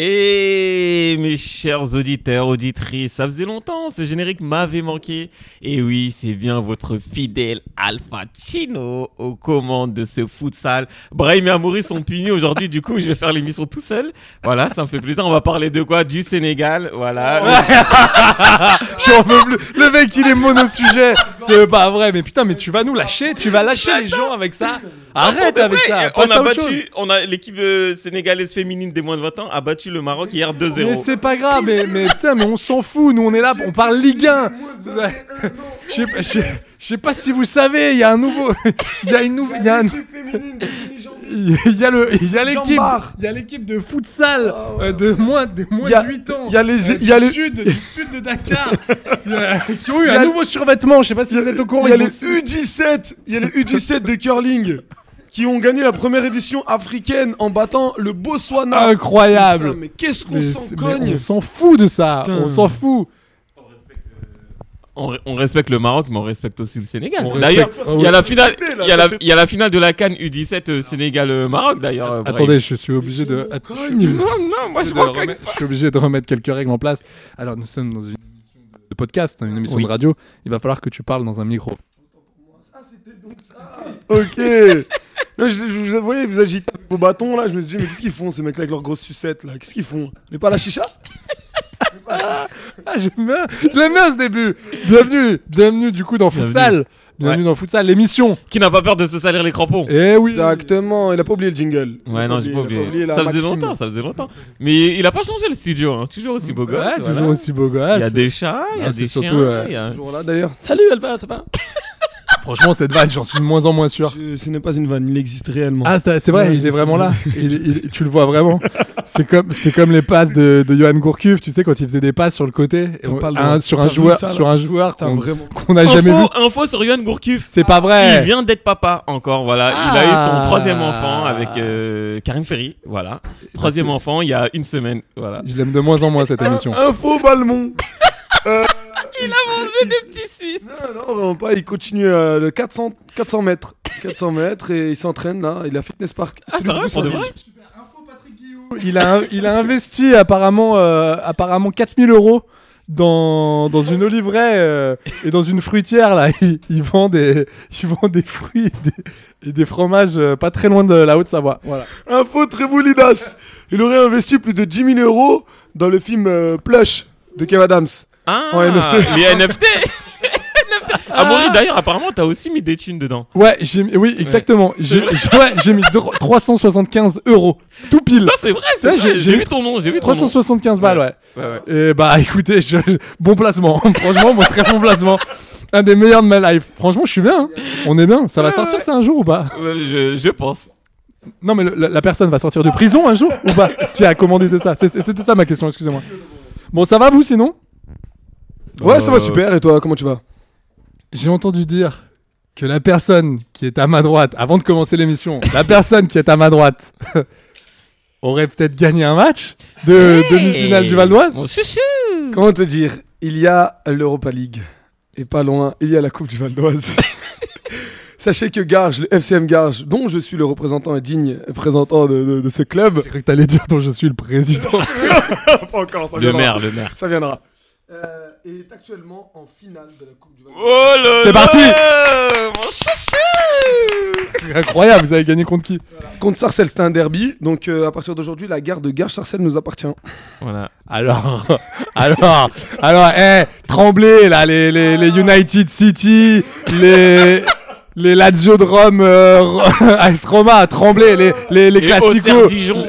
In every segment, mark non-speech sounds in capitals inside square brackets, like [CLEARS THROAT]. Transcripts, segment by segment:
Et mes chers auditeurs, auditrices, ça faisait longtemps, ce générique m'avait manqué. Et oui, c'est bien votre fidèle Alpha Chino aux commandes de ce futsal. Brahim et Amoury sont punis aujourd'hui, du coup je vais faire l'émission tout seul. Voilà, ça me fait plaisir. On va parler de quoi? Du Sénégal, voilà. [LAUGHS] J'en peux plus. Le mec, il est mono-sujet. C'est pas vrai. Mais putain, mais tu vas nous lâcher. Tu vas lâcher les gens avec ça. Arrête avec vrai, ça. On a battu, on a l'équipe euh, sénégalaise féminine des moins de 20 ans a battu le Maroc hier 2-0. Mais c'est pas grave, mais, mais putain, mais on s'en fout, nous on est là, on parle Ligue 1. Je sais pas- sais- si vous savez, il y a un nouveau, il y a une nouvelle, il y a un, il y a le, il y a l'équipe, il y a l'équipe de futsal euh, de moins, de moins Il y a- de 8 ans. il y a les- euh, il y a du les- sud, du sud de Dakar, qui, euh, qui ont eu Il y a un le- nouveau survêtement. Je sais pas si vous êtes au courant. Il y a ont- U17, il y a les U17 de curling qui ont gagné la première édition africaine en battant le Botswana. Incroyable. Putain, mais qu'est-ce qu'on Mais s'en cogne on s'en fout de ça. Putain. On s'en fout. On, on respecte le Maroc, mais on respecte aussi le Sénégal. On D'ailleurs, respecte- il y a la finale, il y a la, c'est- il y a la finale de la Cannes U17 euh, Sénégal-Maroc d'ailleurs. euh. Attendez, je suis obligé de. Att- je suis- Non, non, moi je remettre- je suis obligé de remettre quelques règles en place. Alors, nous sommes dans une émission de podcast, hein, une émission Oui. de radio. Il va falloir que tu parles dans un micro. Ok. Non, je, je, je- vous voyez, vous agitez avec vos bâtons là. Je me dis, mais qu'est-ce qu'ils font ces mecs-là avec leurs grosses sucettes là? Qu'est-ce qu'ils font? Mais pas la chicha? [LAUGHS] Ah, j'aime bien. Je l'aime bien ce début. Bienvenue, bienvenue du coup dans Bienvenue. Futsal. Bienvenue dans Futsal, l'émission. Qui n'a pas peur de se salir les crampons Eh oui. Exactement, il a pas oublié le jingle. Ouais, non, j'ai pas il a oublié. Ça faisait Maxime. longtemps, ça faisait longtemps. Mais il a pas changé le studio, hein. toujours aussi beau gosse. Ouais, voilà. toujours aussi beau gosse. Il y a des chats, il y a Ah, des chiens. surtout, euh, il y a- Toujours là d'ailleurs. Salut Alpha, ça va? Franchement, cette vanne, j'en suis de moins en moins sûr. Je- Ce n'est pas une vanne, il existe réellement. Ah, c'est vrai, Ouais, il est vraiment là. Il- il- tu le vois vraiment. C'est comme, c'est comme les passes de, de Johan Gourcuff, tu sais, quand il faisait des passes sur le côté, et T'as on- pas le un- droit. sur un joueur, ça, sur un joueur qu'on vraiment. qu'on n'a jamais vu. Info, sur Johan Gourcuff. C'est pas Il vrai. vient d'être papa encore, voilà. Il a Ah. eu son troisième enfant avec euh, Karim Ferry, voilà. Troisième enfant il y a une semaine, voilà. Je l'aime de moins en moins cette émission. Info Balmont. Euh, [LAUGHS] Il a mangé des petits Suisses. Non, non, vraiment pas. Il continue euh, le 400, 400 mètres. 400 mètres et il s'entraîne là. Il a Fitness Park. Ah, c'est vrai, pour de vrai Il a, il a investi apparemment, euh, apparemment 4000 euros dans, dans une oliveraie euh, et dans une fruitière là. Il, il vend des, il vend des fruits et des, et des fromages euh, pas très loin de la Haute-Savoie. Voilà. Info Tréboulinas. Il aurait investi plus de 10 000 euros dans le film euh, Plush de Kev Adams. Ah, En NFT. les NFT. Ah, Maury, d'ailleurs, apparemment, t'as aussi mis des thunes dedans. Ouais, j'ai, mis- oui, exactement. J'ai, j'ai- ouais, j'ai mis dro- 375 euros. Tout pile. Non, c'est vrai, c'est Ouais, vrai. j'ai- vu ton nom, j'ai vu ton nom. 375 balles, ouais. Ouais, ouais. Et bah écoutez, je- bon placement. [LAUGHS] Franchement, bon, très bon placement. Un des meilleurs de ma life. Franchement, je suis bien. hein. On est bien. Ça va sortir ça un jour ou pas? Je, je pense. Non, mais le- la, la personne va sortir de prison un jour ou pas? [LAUGHS] Qui a commandité ça? C'est- C'était ça ma question, excusez-moi. Bon, ça va vous sinon? Ouais, ça va super. Et toi, comment tu vas? J'ai entendu dire que la personne qui est à ma droite, avant de commencer l'émission, [LAUGHS] la personne qui est à ma droite [LAUGHS] aurait peut-être gagné un match de demi-finale du Val d'Oise. Chouchou. Comment te dire? Il y a l'Europa League. Et pas loin, il y a la Coupe du Val d'Oise. [LAUGHS] Sachez que Garges, le FCM Garges, dont je suis le représentant et digne représentant de, de- de ce club. J'ai cru que t'allais dire dont je suis le président. pas encore, ça Le viendra. maire, le maire. Ça viendra. Euh, est actuellement en finale de la Coupe du Val. Oh là C'est là, parti Mon chouchou Incroyable, vous avez gagné contre qui Contre Sarcelles, c'était un derby. Donc euh, à partir d'aujourd'hui, la gare de Gare Sarcelles nous appartient. Voilà. Alors, [LAUGHS] alors, alors, eh, Tremblay, là, les, les, les United City, les, les Lazio de Rome, euh, [LAUGHS] [LAUGHS] AS Roma, Tremblay, les, les, les Et Classico. Auxerre Dijon.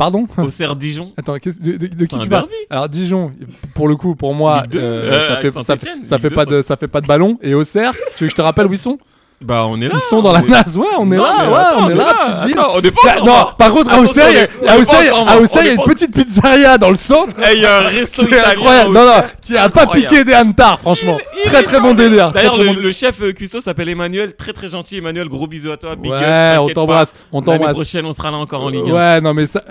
Pardon Auxerre Dijon. [LAUGHS] Attends, de, de- de qui tu parles. Alors Dijon, pour le coup, pour moi, euh, ça fait, ça, ça fait pas de, ça fait pas de ballon. Et Auxerre, tu veux que je te rappelle où ils sont? Bah on est là. Ils sont dans la [LAUGHS] naze. Ouais, on est là, ouais, on est là, petite ville. On est pas Bah, non, par contre, à Auxerre, il y a- une petite pizzeria dans le centre. Eh, Il y a un resto incroyable. Non, non, qui a pas piqué des hannetars, franchement. Très très bon délire. D'ailleurs, le, chef euh, cuistot s'appelle Emmanuel, très très gentil. Emmanuel, gros bisous à toi. Big Ouais, on t'embrasse, on L'année t'embrasse. prochaine, on sera là encore en Ligue 1. Ouais, non, mais ça.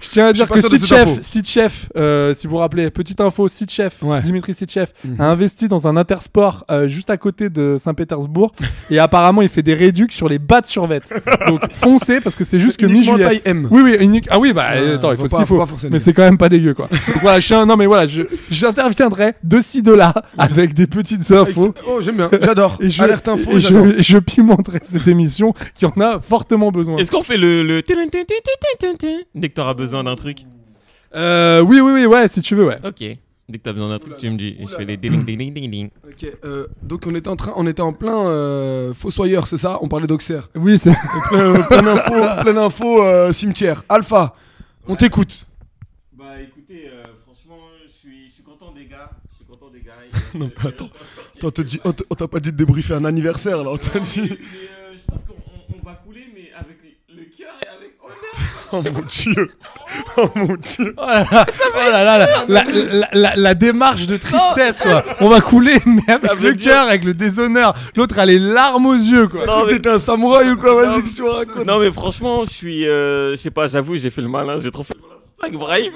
Je tiens à dire que Sitchef. Sitchef, euh, si vous vous rappelez, petite info, Sitchef, Ouais. Dimitri Sitchef, a investi dans un intersport euh, juste à côté de Saint-Pétersbourg et apparemment il fait des réducs sur les bas de survêt. Donc foncez parce que c'est juste que mi-juillet. taille M. Oui, oui, unique. Ah oui, bah attends, il faut faut ce pas- qu'il faut mais c'est quand même pas dégueu quoi. Donc voilà, je suis un- non mais voilà, je j'interviendrai de ci de là avec des petites infos. Oh, j'aime bien, j'adore. Et je, Alerte info, et je, et je pimenterai cette émission qui en a fortement besoin. Est-ce qu'on fait le. le... Dès que t'auras besoin d'un truc. Euh, oui, oui, oui, ouais, si tu veux, ouais. Ok. Dès que t'as besoin d'un truc, tu me dis. Et je fais des ding ding ding ding ding. Ok, euh, donc on était en train, on était en plein euh, fossoyeur, c'est ça? On parlait d'Auxerre. Oui, c'est. plein, plein d'infos, plein d'infos euh, cimetière. Alpha, on t'écoute. Bah écoutez, franchement, je suis, je suis content des gars. Je suis content des gars. [LAUGHS] Non, mais attends. Attends, on t'a pas dit de débriefer un anniversaire là, on t'a dit. Mais euh, je pense qu'on on- on va couler, mais avec le cœur et avec honneur. Oh mon dieu. Oh mon dieu. Oh là là, oh là là, la, la, la, la- la démarche de tristesse, quoi. On va couler, mais avec le cœur, avec le déshonneur. L'autre a les larmes aux yeux, quoi. Non, mais t'es un samouraï ou quoi? Vas-y, que tu racontes? Non mais franchement, je suis, euh, je sais pas, j'avoue, j'ai fait le malin, j'ai trop fait le malin avec Brahim.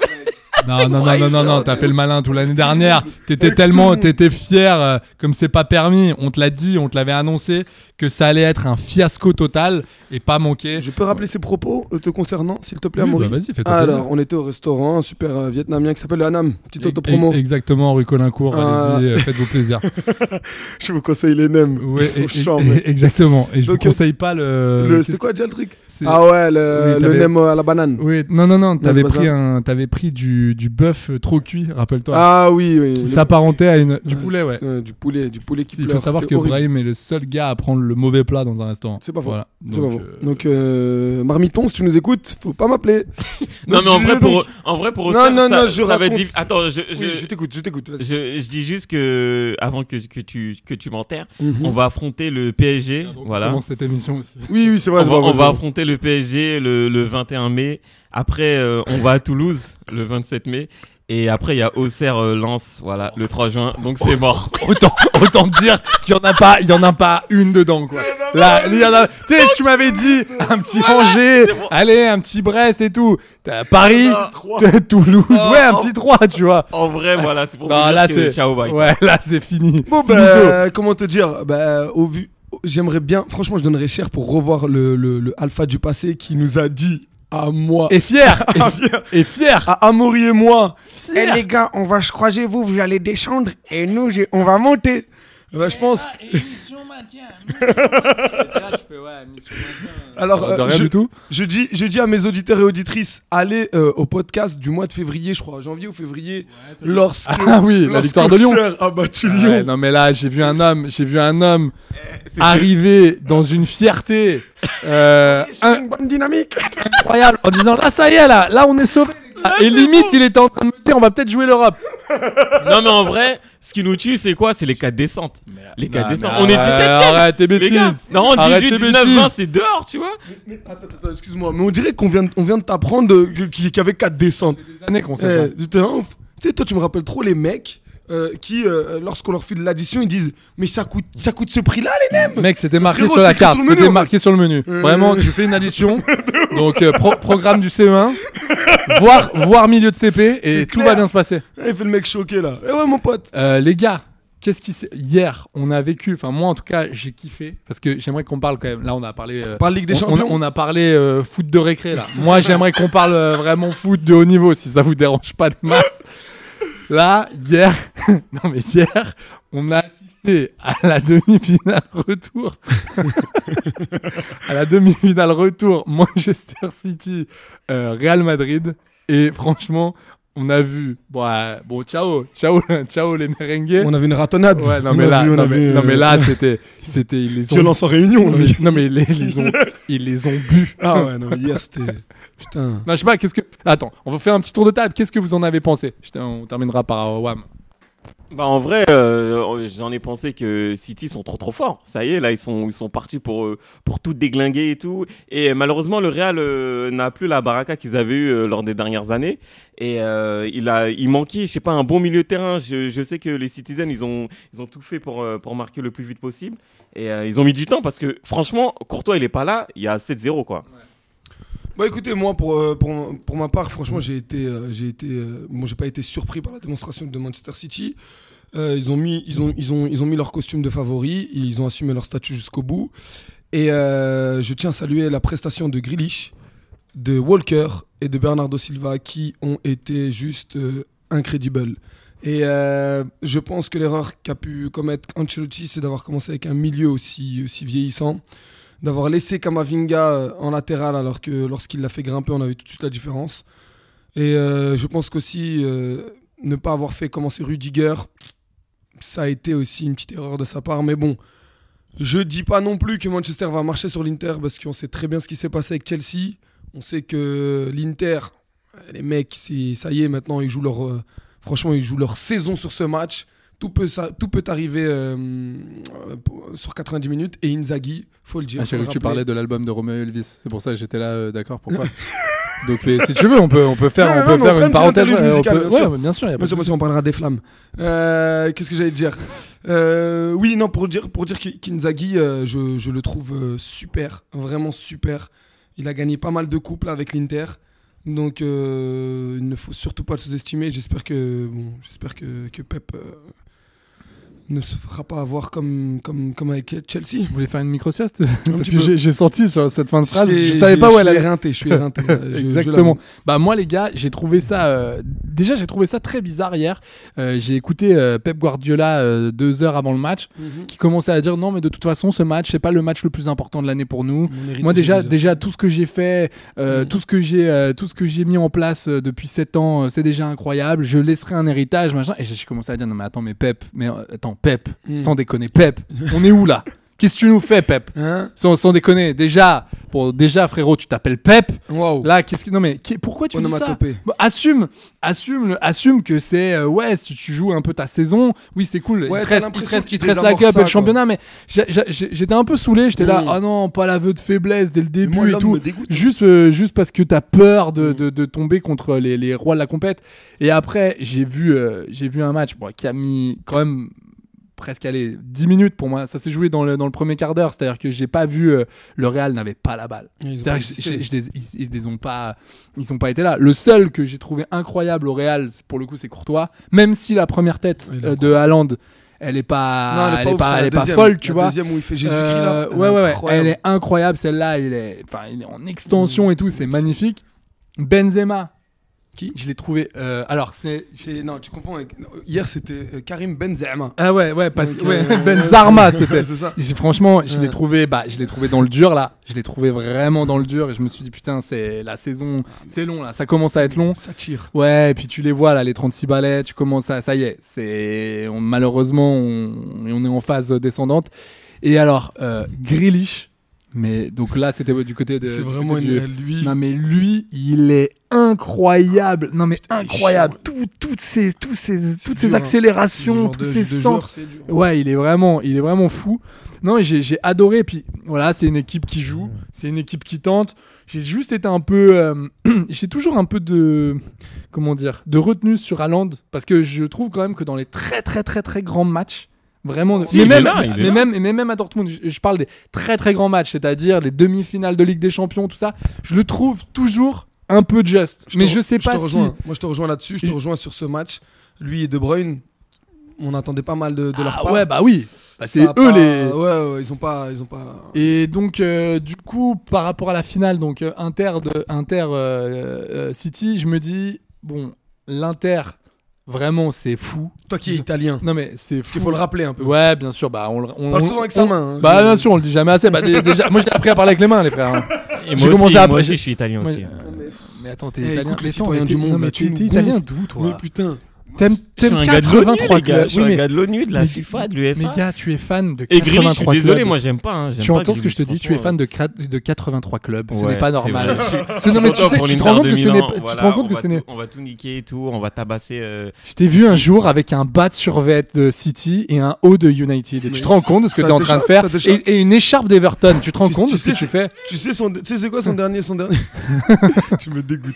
Non, non, non, non, non, non, t'as fait le malin tout l'année dernière. T'étais tellement, t'étais fier, euh, comme c'est pas permis. On te l'a dit, on te l'avait annoncé, que ça allait être un fiasco total et pas manqué. Je peux rappeler ses propos euh, te concernant, s'il te plaît, Oui, Amaury bah vas-y, fais-toi Alors, plaisir. on était au restaurant, un super euh, vietnamien qui s'appelle le Hanam. Petite autopromo. Exactement, rue Colincourt. Ah. Allez-y, euh, faites-vous plaisir. [LAUGHS] Je vous conseille les nems. Ouais, Ils sont et- chants, mais- exactement. Et je vous Donc, euh, conseille pas le. Le- C'était quoi déjà le truc Ah ouais, le, Oui, le nem à la banane. Oui, non, non, non, t'avais pris, un, t'avais pris du, du bœuf trop cuit, rappelle-toi. Ah oui, oui. qui Le- s'apparentait à une. Du Euh, poulet, ouais. Du poulet, du poulet qui Il faut savoir que. Brahim est le seul gars à prendre le mauvais plat dans un restaurant. C'est pas faux. Voilà. C'est pas Donc, faux. euh, Donc, euh, Marmiton, si tu nous écoutes, faut pas m'appeler. [LAUGHS] Non mais en vrai pour, donc- en vrai pour Non, Auxerre, non, ça, non, je ça va être Attends, je, je, Oui, je t'écoute, je t'écoute. je, je dis juste que avant que, que tu que tu m'enterres, Mhm. on va affronter le PSG, voilà. commence cette émission aussi. Oui, oui, c'est vrai. On va, vrai, on affronter le PSG le, le 21 mai. Après, euh, on va à Toulouse le 27 mai. Et après, il y a Auxerre euh, Lens, voilà, le 3 juin. Donc c'est mort. [LAUGHS] Autant, autant dire qu'il y en a pas, il y en a pas une dedans, quoi. Là, il y en a, tu sais, tu m'avais dit un petit Angers, allez, un petit Brest et tout. T'as Paris. Toulouse, Oh, ouais, un petit 3, tu vois. En vrai, voilà, c'est pour vous Non, dire là, que c'est, ciao, bye. ouais, là, c'est fini. Bon, ben, comment te dire Bah, au vu. J'aimerais bien, franchement, je donnerais cher pour revoir le, le, le Alpha du passé qui nous a dit à moi, Et fier, [LAUGHS] et, fier. et fier. à Amaury et moi, Fier. Eh les gars, on va se croiser, vous, vous allez descendre et nous, j'ai- on va monter. Ben, je pense. Alors, de euh, rien je, du tout. je dis, je dis à mes auditeurs et auditrices, allez euh, au podcast du mois de février, je crois, janvier ou février, lorsque. Ah oui, la lorsque victoire de Lyon. Auxerre a battu Ouais, Lyon. non mais là j'ai vu un homme, j'ai vu un homme C'était- arriver dans une fierté euh, [LAUGHS] une bonne dynamique. incroyable en disant là ça y est là, là on est sauvé. Et limite il était en train de me dire on va peut-être jouer l'Europe. Non, mais en vrai, ce qui nous tue, c'est quoi? C'est les 4 descentes. Les 4 Non, descentes. On est arrête, 17 Arrête tes bêtises. non, Arrête 18, tes 19, bêtises. 20, c'est dehors, tu vois. Mais attends, attends, excuse-moi, mais on dirait qu'on vient, de- on vient de t'apprendre qu'il y avait 4 descentes. Des années qu'on sait ça. Eh, ouf. Tu sais, toi, tu me rappelles trop les mecs euh, qui, euh, lorsqu'on leur file l'addition, ils disent Mais ça coûte, ça coûte ce prix-là, les nems Mec, c'était marqué Frérot, sur la carte. C'était fait. marqué sur le menu. Euh. Vraiment, tu fais une addition. [LAUGHS] Donc, pro- programme du CE1, voire, voire milieu de CP, et tout va bien se passer. Eh, Il fait le mec choqué, là. Eh ouais, mon pote. Les gars, qu'est-ce qui s'est. Hier, on a vécu. Enfin, moi, en tout cas, j'ai kiffé. Parce que j'aimerais qu'on parle quand même. Là, on a parlé. euh, Par Ligue des on- on, Champions. on a parlé euh, foot de récré, là. moi, j'aimerais qu'on parle euh, vraiment foot de haut niveau, si ça vous dérange pas de masse. Là, hier, [LAUGHS] non mais hier, on a assisté à la demi-finale retour. [LAUGHS] à la demi-finale retour Manchester City, euh, Real Madrid. Et franchement, on a vu. Bon, euh, bon ciao, ciao, [LAUGHS] ciao les merengues. On a vu une ratonnade. Ouais, non On mais, là, vu- non, mais, non, mais là, c'était, c'était, ils les ont. Violence en réunion. Non mais ils les, ils les ont, ils les ont bu. Ah ouais, non, hier c'était. Putain. Non, je sais pas, qu'est-ce que. Attends, on va faire un petit tour de table. Qu'est-ce que vous en avez pensé? On terminera par euh, Wam. Bah en vrai, euh, j'en ai pensé que City sont trop trop forts. Ça y est, là ils sont ils sont partis pour euh, pour tout déglinguer et tout. Et malheureusement le Real euh, n'a plus la baraka qu'ils avaient eu euh, lors des dernières années. Et euh, il a il manquait, je sais pas, un bon milieu de terrain. Je, je sais que les Citizens ils ont ils ont tout fait pour pour marquer le plus vite possible. Et euh, ils ont mis du temps parce que franchement Courtois il est pas là, il y a 7-0 quoi. Bon, écoutez, moi, pour, euh, pour, pour ma part, franchement, j'ai été. euh, j'ai été euh, bon, j'ai pas été surpris par la démonstration de Manchester City. Ils, ont mis, ils, ont, ils, ont, ils ont mis leur costume de favori, ils ont assumé leur statut jusqu'au bout. Et je tiens à saluer la prestation de Grealish, de Walker et de Bernardo Silva qui ont été juste euh, incredibles. Et je pense que l'erreur qu'a pu commettre Ancelotti, c'est d'avoir commencé avec un milieu aussi, aussi vieillissant d'avoir laissé Kamavinga euh, en latéral alors que lorsqu'il l'a fait grimper, on avait tout de suite la différence. Et euh, je pense qu'aussi euh, ne pas avoir fait commencer Rudiger, ça a été aussi une petite erreur de sa part. Mais bon, je dis pas non plus que Manchester va marcher sur l'Inter parce qu'on sait très bien ce qui s'est passé avec Chelsea. On sait que l'Inter, les mecs, ça y est, maintenant ils jouent leur, franchement, ils jouent leur saison sur ce match. Tout peut, ça- tout peut arriver euh, euh, sur 90 minutes. Et Inzaghi, faut le dire. Ah, que tu parlais de l'album de Romeo Elvis. C'est pour ça que j'étais là, euh, d'accord. Pourquoi [LAUGHS] Donc, mais si tu veux, on peut, on peut faire, Non, on non, peut non, faire une parenthèse. musicale, peut- bien sûr. ouais, bien sûr. y a Bien sûr, bien souci. sûr, on parlera des flammes. Qu'est-ce que j'allais dire? Oui, non, pour dire, pour dire qu'I- qu'Inzaghi, je, je le trouve super, vraiment super. Il a gagné pas mal de couples avec l'Inter. Donc, euh, il ne faut surtout pas le sous-estimer. J'espère que, bon, j'espère que, que Pep euh, ne se fera pas avoir comme, comme, comme avec Chelsea. Vous voulez faire une micro-sieste Parce que j'ai- j'ai senti sur cette fin de phrase, je savais pas où elle suis allait. je suis éreinté. je- je Exactement. bah moi les gars, j'ai trouvé ça. euh, déjà j'ai trouvé ça très bizarre hier. Euh, j'ai écouté euh, Pep Guardiola euh, deux heures avant le match, Mhm. qui commençait à dire non mais de toute façon ce match c'est pas le match le plus important de l'année pour nous. Moi déjà, déjà. tout ce que j'ai fait, euh, Mm. tout ce que j'ai, euh, tout ce que j'ai mis en place depuis 7 ans, euh, c'est déjà incroyable. Je laisserai un héritage, machin. Et j'ai commencé à dire non mais attends mais Pep, mais attends Pep, Mm. sans déconner Pep, on est où là? Qu'est-ce que tu nous fais Pep? Hein? Sans, sans déconner, déjà, pour déjà frérot, tu t'appelles Pep. Waouh. Là, qu'est-ce que non mais qui- pourquoi tu dis ça? Bon, Assume, assume, assume que c'est euh, ouais, si tu joues un peu ta saison, oui c'est cool. Ouais, il te reste, il te reste, qu'il il te reste la cup et le championnat, mais j'étais un peu saoulé. J'étais là, ah non, pas l'aveu de faiblesse dès le début moi, et tout. dégoûte. Juste, euh, juste parce que t'as peur de, Mm. de, de tomber contre les, les rois de la compète. Et après, j'ai vu, euh, j'ai vu un match bon, qui a mis quand même presque allez, 10 minutes pour moi. Ça s'est joué dans le, dans le premier quart d'heure. C'est-à-dire que j'ai pas vu euh, le Real n'avait pas la balle. Ils ont je les- ils, ils les ont pas, ils ont pas été là. Le seul que j'ai trouvé incroyable au Real, pour le coup, c'est Courtois. Même si la première tête euh, de Haaland, elle est pas, Non, elle est pas, elle est pas deuxième. folle, tu La vois. deuxième où il fait Jésus-Christ Euh, là. elle est ouais, ouais, ouais. incroyable. Elle est incroyable celle-là. Il est, enfin, il est en extension et tout, c'est magnifique. Benzema. Qui Je l'ai trouvé. euh, alors c'est. Non, tu confonds avec. Hier, c'était euh, Karim Benzema. Ah ouais, ouais, parce que ouais, euh, Benzarma, [LAUGHS] c'était. c'est ça. Franchement, je l'ai trouvé, bah, je l'ai trouvé dans le dur là. Je l'ai trouvé vraiment dans le dur et je me suis dit putain, c'est la saison, c'est long là. Ça commence à être long. Ça tire. Ouais, et puis tu les vois là, les 36 balais, tu commences à, ça y est, c'est malheureusement on, on est en phase descendante. Et alors, euh, Grealish, mais donc là c'était du côté de. C'est vraiment côté une. du- Lui. Non mais lui, il est incroyable. Non mais incroyable. Tout- toutes ces, tous ces, toutes ces dur, hein. accélérations, genre tous de- ces centres. dur. Ouais, il est vraiment, il est vraiment fou. Non, j'ai adoré. Puis voilà, c'est une équipe qui joue, c'est une équipe qui tente. J'ai juste été un peu, euh, [CLEARS THROAT] j'ai toujours un peu de, comment dire, de retenue sur Haaland parce que je trouve quand même que dans les très très très très grands matchs, vraiment, Si, mais, même, là, mais même, mais même à Dortmund, je, je parle des très très grands matchs, c'est-à-dire les demi-finales de Ligue des Champions, tout ça, je le trouve toujours un peu juste. mais je sais pas te si. Moi, je te rejoins là-dessus. Je te rejoins sur ce match. Lui et De Bruyne, on attendait pas mal de, de leur Ah part. ouais, bah oui. Bah, c'est eux pas- les. Ouais, ouais, ils ont pas. Ils ont pas... Et donc, euh, du coup, par rapport à la finale, donc euh, Inter, de, Inter euh, euh, City, je me dis, bon, l'Inter Vraiment, c'est fou. Toi qui es italien. Non mais c'est fou. Il faut le rappeler un peu. Ouais, bien sûr. Bah, on, le- on Parle souvent avec sa main, hein. Bah, bien sûr, on le dit jamais assez. Bah, dé- déjà, moi, j'ai appris à parler avec les mains, les frères. hein. Et J'ai moi commencé aussi, à- moi aussi, je suis italien Moi, aussi. euh, Mais attends, t'es Eh, italien. écoute, les citoyens du t'es- monde, mais tu t'es italien d'où, toi Mais putain. T'aimes t'aimes un gars de l'ONU, 83 les gars. clubs. De l'ONU, de la mais- FIFA, de l'UEFA. Mais gars, tu es fan de Et Grealish, je 83 suis désolé, clubs. moi j'aime pas. hein, Tu entends ce que je te dis Tu es fan de, cra- de 83 clubs. Ce n'est pas normal. [LAUGHS] tu te rends compte de que ce n'est pas. On va tout- niquer et tout. On va tabasser. euh, Je t'ai vu un jour avec un bat survêt de City et un haut de United. Et tu te rends compte de ce que tu es en train de faire et, une écharpe d'Everton. Tu te rends compte de ce que tu fais Tu sais, c'est quoi son [LAUGHS] dernier, [LAUGHS] tu me dégoûtes.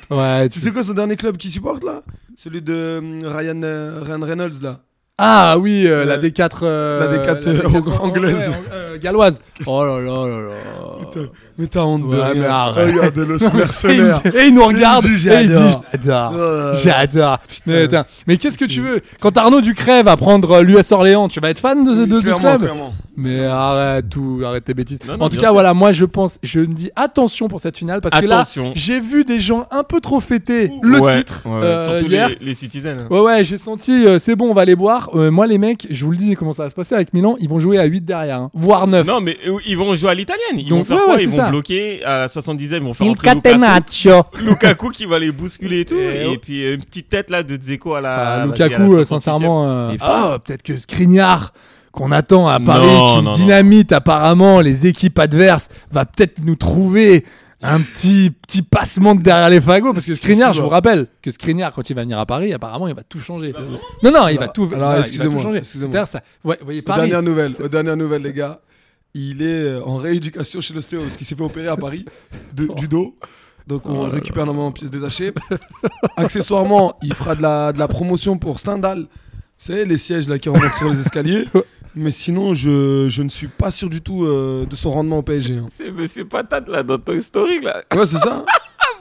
Tu sais quoi son dernier club qu'il supporte là? Celui de euh, euh, Ryan Reynolds là. Ah oui, euh, la Euh, D4. euh, la D4, euh, D4 anglaise. ouais, euh, galloise. [LAUGHS] Oh là là là là. Putain, mais t'as honte de Ouais, mais rien. arrête. Regarde le [LAUGHS] Et il, mercenaire. et il nous regarde Il me dit, et il dit j'adore. j'adore. Oh. J'adore. Mais, attends, mais qu'est-ce que tu veux? Quand Arnaud Ducret va prendre l'US Orléans, tu vas être fan de, ce- de- de ce Clairement, club? clairement. Mais arrête tout, arrête tes bêtises. Non, non, en tout cas, sûr. voilà, moi je pense, je me dis attention pour cette finale parce que là, j'ai vu des gens un peu trop fêter le ouais, titre ouais, ouais, euh, Surtout hier. les, les citizens. Ouais ouais j'ai senti euh, c'est bon on va les boire Euh, moi les mecs je vous le dis comment ça va se passer avec Milan ils vont jouer à 8 derrière hein, voire 9 Non, mais euh, ils vont jouer à l'italienne. Ils Donc, vont faire ouais, quoi? ouais, Ils vont ça. bloquer à la 70e. Ils vont faire Il entrer Lukaku. catenaccio [LAUGHS] Lukaku qui va les bousculer et tout. Et Et, puis euh, une petite tête là de Dzeko à la. Enfin, à Lukaku la euh, 68e. sincèrement euh, ah peut-être que Skriniar qu'on attend à Paris Non, qui non, non. dynamite apparemment les équipes adverses va peut-être nous trouver un petit petit passement de derrière les fagots parce que Skriniar je vous rappelle que Skriniar quand il va venir à Paris apparemment il va tout changer non non il va tout alors, non, il va excusez-moi, tout. C'est-à-dire, ça- ouais, vous voyez Aux Paris dernières nouvelles, c'est- aux dernières nouvelles, les gars. Il est euh, en rééducation chez l'ostéo parce qu'il s'est fait opérer à Paris de, du dos. Donc on le récupère normalement en pièces détachées. Accessoirement, il fera de la, de la promotion pour Stendhal. Vous savez, les sièges là qui remontent sur les escaliers. [LAUGHS] Mais sinon, je, je ne suis pas sûr du tout euh, de son rendement au PSG. hein. C'est Monsieur Patate là dans ton historique là. Ouais, c'est ça. [LAUGHS]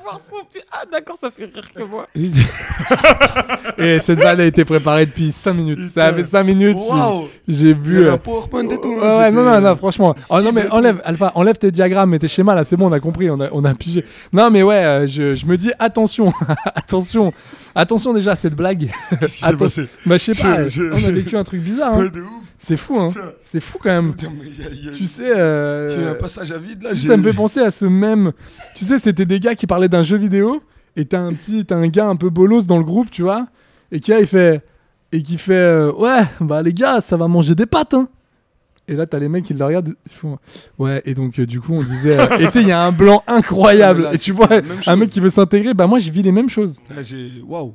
Voir son pied. Ah d'accord, ça fait rire que moi. [LAUGHS] Et cette balle a été préparée depuis 5 minutes. Ça a fait 5 minutes. Waouh. J'ai Il y vu. avait euh, un PowerPoint et tout. Ouais, hein, ouais, non, non, non, franchement. Oh, non, mais enlève, Alpha, enlève tes diagrammes et tes schémas là, c'est bon, on a compris, on a, on a pigé. Non, mais ouais, euh, je, je me dis attention, [LAUGHS] attention, attention déjà à cette blague. [LAUGHS] Qu'est-ce qui s'est passé Bah, je sais pas, Je- je- on a vécu un truc bizarre. hein. Ouais, de ouf. C'est fou, hein. C'est fou quand même. Putain, mais il y a- il y a- Tu sais, euh, il y a eu un passage à vide là. tu sais, ça me fait penser à ce même. Tu sais, c'était des gars qui parlaient d'un jeu vidéo et t'as un petit, t'as un gars un peu bolos dans le groupe, tu vois, et qui là, il fait et qui fait euh, ouais, bah les gars, ça va manger des pâtes, hein. Et là, t'as les mecs qui le regardent. ils font, ouais, et donc, euh, du coup, on disait. euh, et tu sais, il y a un blanc incroyable. [LAUGHS] Ah, mais là, et tu c'est vois, la même un chose. mec qui veut s'intégrer. Bah, moi, je vis les mêmes choses. Là, j'ai. Waouh.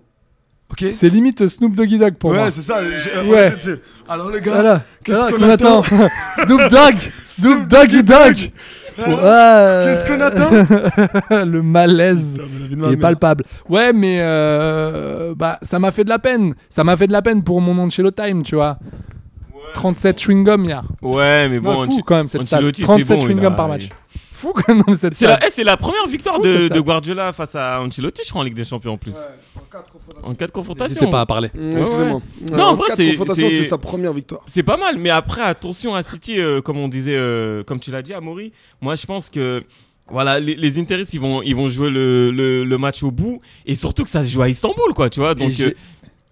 Ok. C'est limite Snoop Doggy Dogg pour ouais, moi. c'est ça. j'ai- Ouais. c'est- Alors, les gars, Voilà. qu'est-ce Voilà, qu'on attend [LAUGHS] Snoop Dogg Snoop Doggy Dogg Ouais. Qu'est-ce qu'on attend [LAUGHS] Le malaise Putain, mais la vie de ma est mère. palpable. Ouais, mais euh, bah ça m'a fait de la peine. Ça m'a fait de la peine pour mon Ancelot Time, tu vois. 37 chewing-gum hier. Ouais, mais bon. Ouais, fou Anci- quand même cette stat. Ancelotti, c'est 37 bon, il chewing-gum a- par match. Fou quand même cette C'est stat. la, eh, c'est la première victoire Fou, de, cette stat. de Guardiola face à Ancelotti, je crois, en Ligue des Champions en plus. En quatre confrontations. N'hésitez pas à parler. Mmh, Ouais, Excusez-moi. Non, en vrai, quatre c'est- confrontations, c'est- c'est sa première victoire. C'est pas mal, mais après, attention à City, euh, comme on disait, euh, comme tu l'as dit, Amaury. Moi, je pense que voilà, les, les Interis, ils vont, ils vont jouer le, le, le match au bout, et surtout que ça se joue à Istanbul, quoi, tu vois. Donc, j'ai- euh,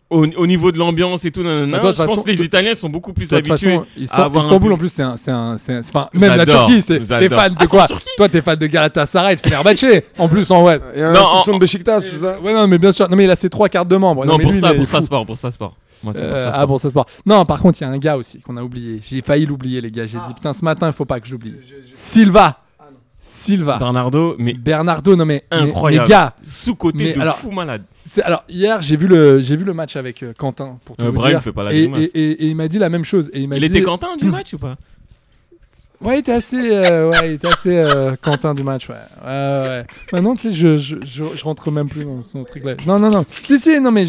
au, au niveau de l'ambiance et tout, nanana, Bah, toi, je pense que les Italiens sont beaucoup plus De toute habitués façon, Istan- à avoir un Istanbul peu- en plus c'est un, c'est un, c'est un- même la Turquie, c'est t'es fan de Ah, quoi Toi t'es fan de Galatasaray, de Fenerbahçe. en plus en ouais. Il y a un Non, soupçon en- de Beşiktaş, c'est ça Ouais non mais bien sûr. Non mais il a ses trois cartes de membre. Non, mais pour lui, ça, pour ça sport, pour ça sport. Moi, pour Euh, ça ah sport. bon ça se porte. Non par contre il y a un gars aussi qu'on a oublié. J'ai failli l'oublier les gars. J'ai Ah. dit putain ce matin il faut pas que j'oublie. Silva. Silva. Bernardo, mais Bernardo non mais incroyable. Mais gars. Sous-côté Mais de alors- fou malade. c'est- Alors hier j'ai vu le j'ai vu le match avec euh, Quentin pour tout Euh, vous dire. fait pas la et, et, et- et il m'a dit la même chose et il m'a Il dit était Quentin du match ou pas? Ouais, il était assez, euh, ouais, il était assez euh, Quentin du match, ouais. Ouais, ouais. Maintenant, tu sais, je, je, je, je rentre même plus dans son truc là. Non, non, non. Si, si, non, mais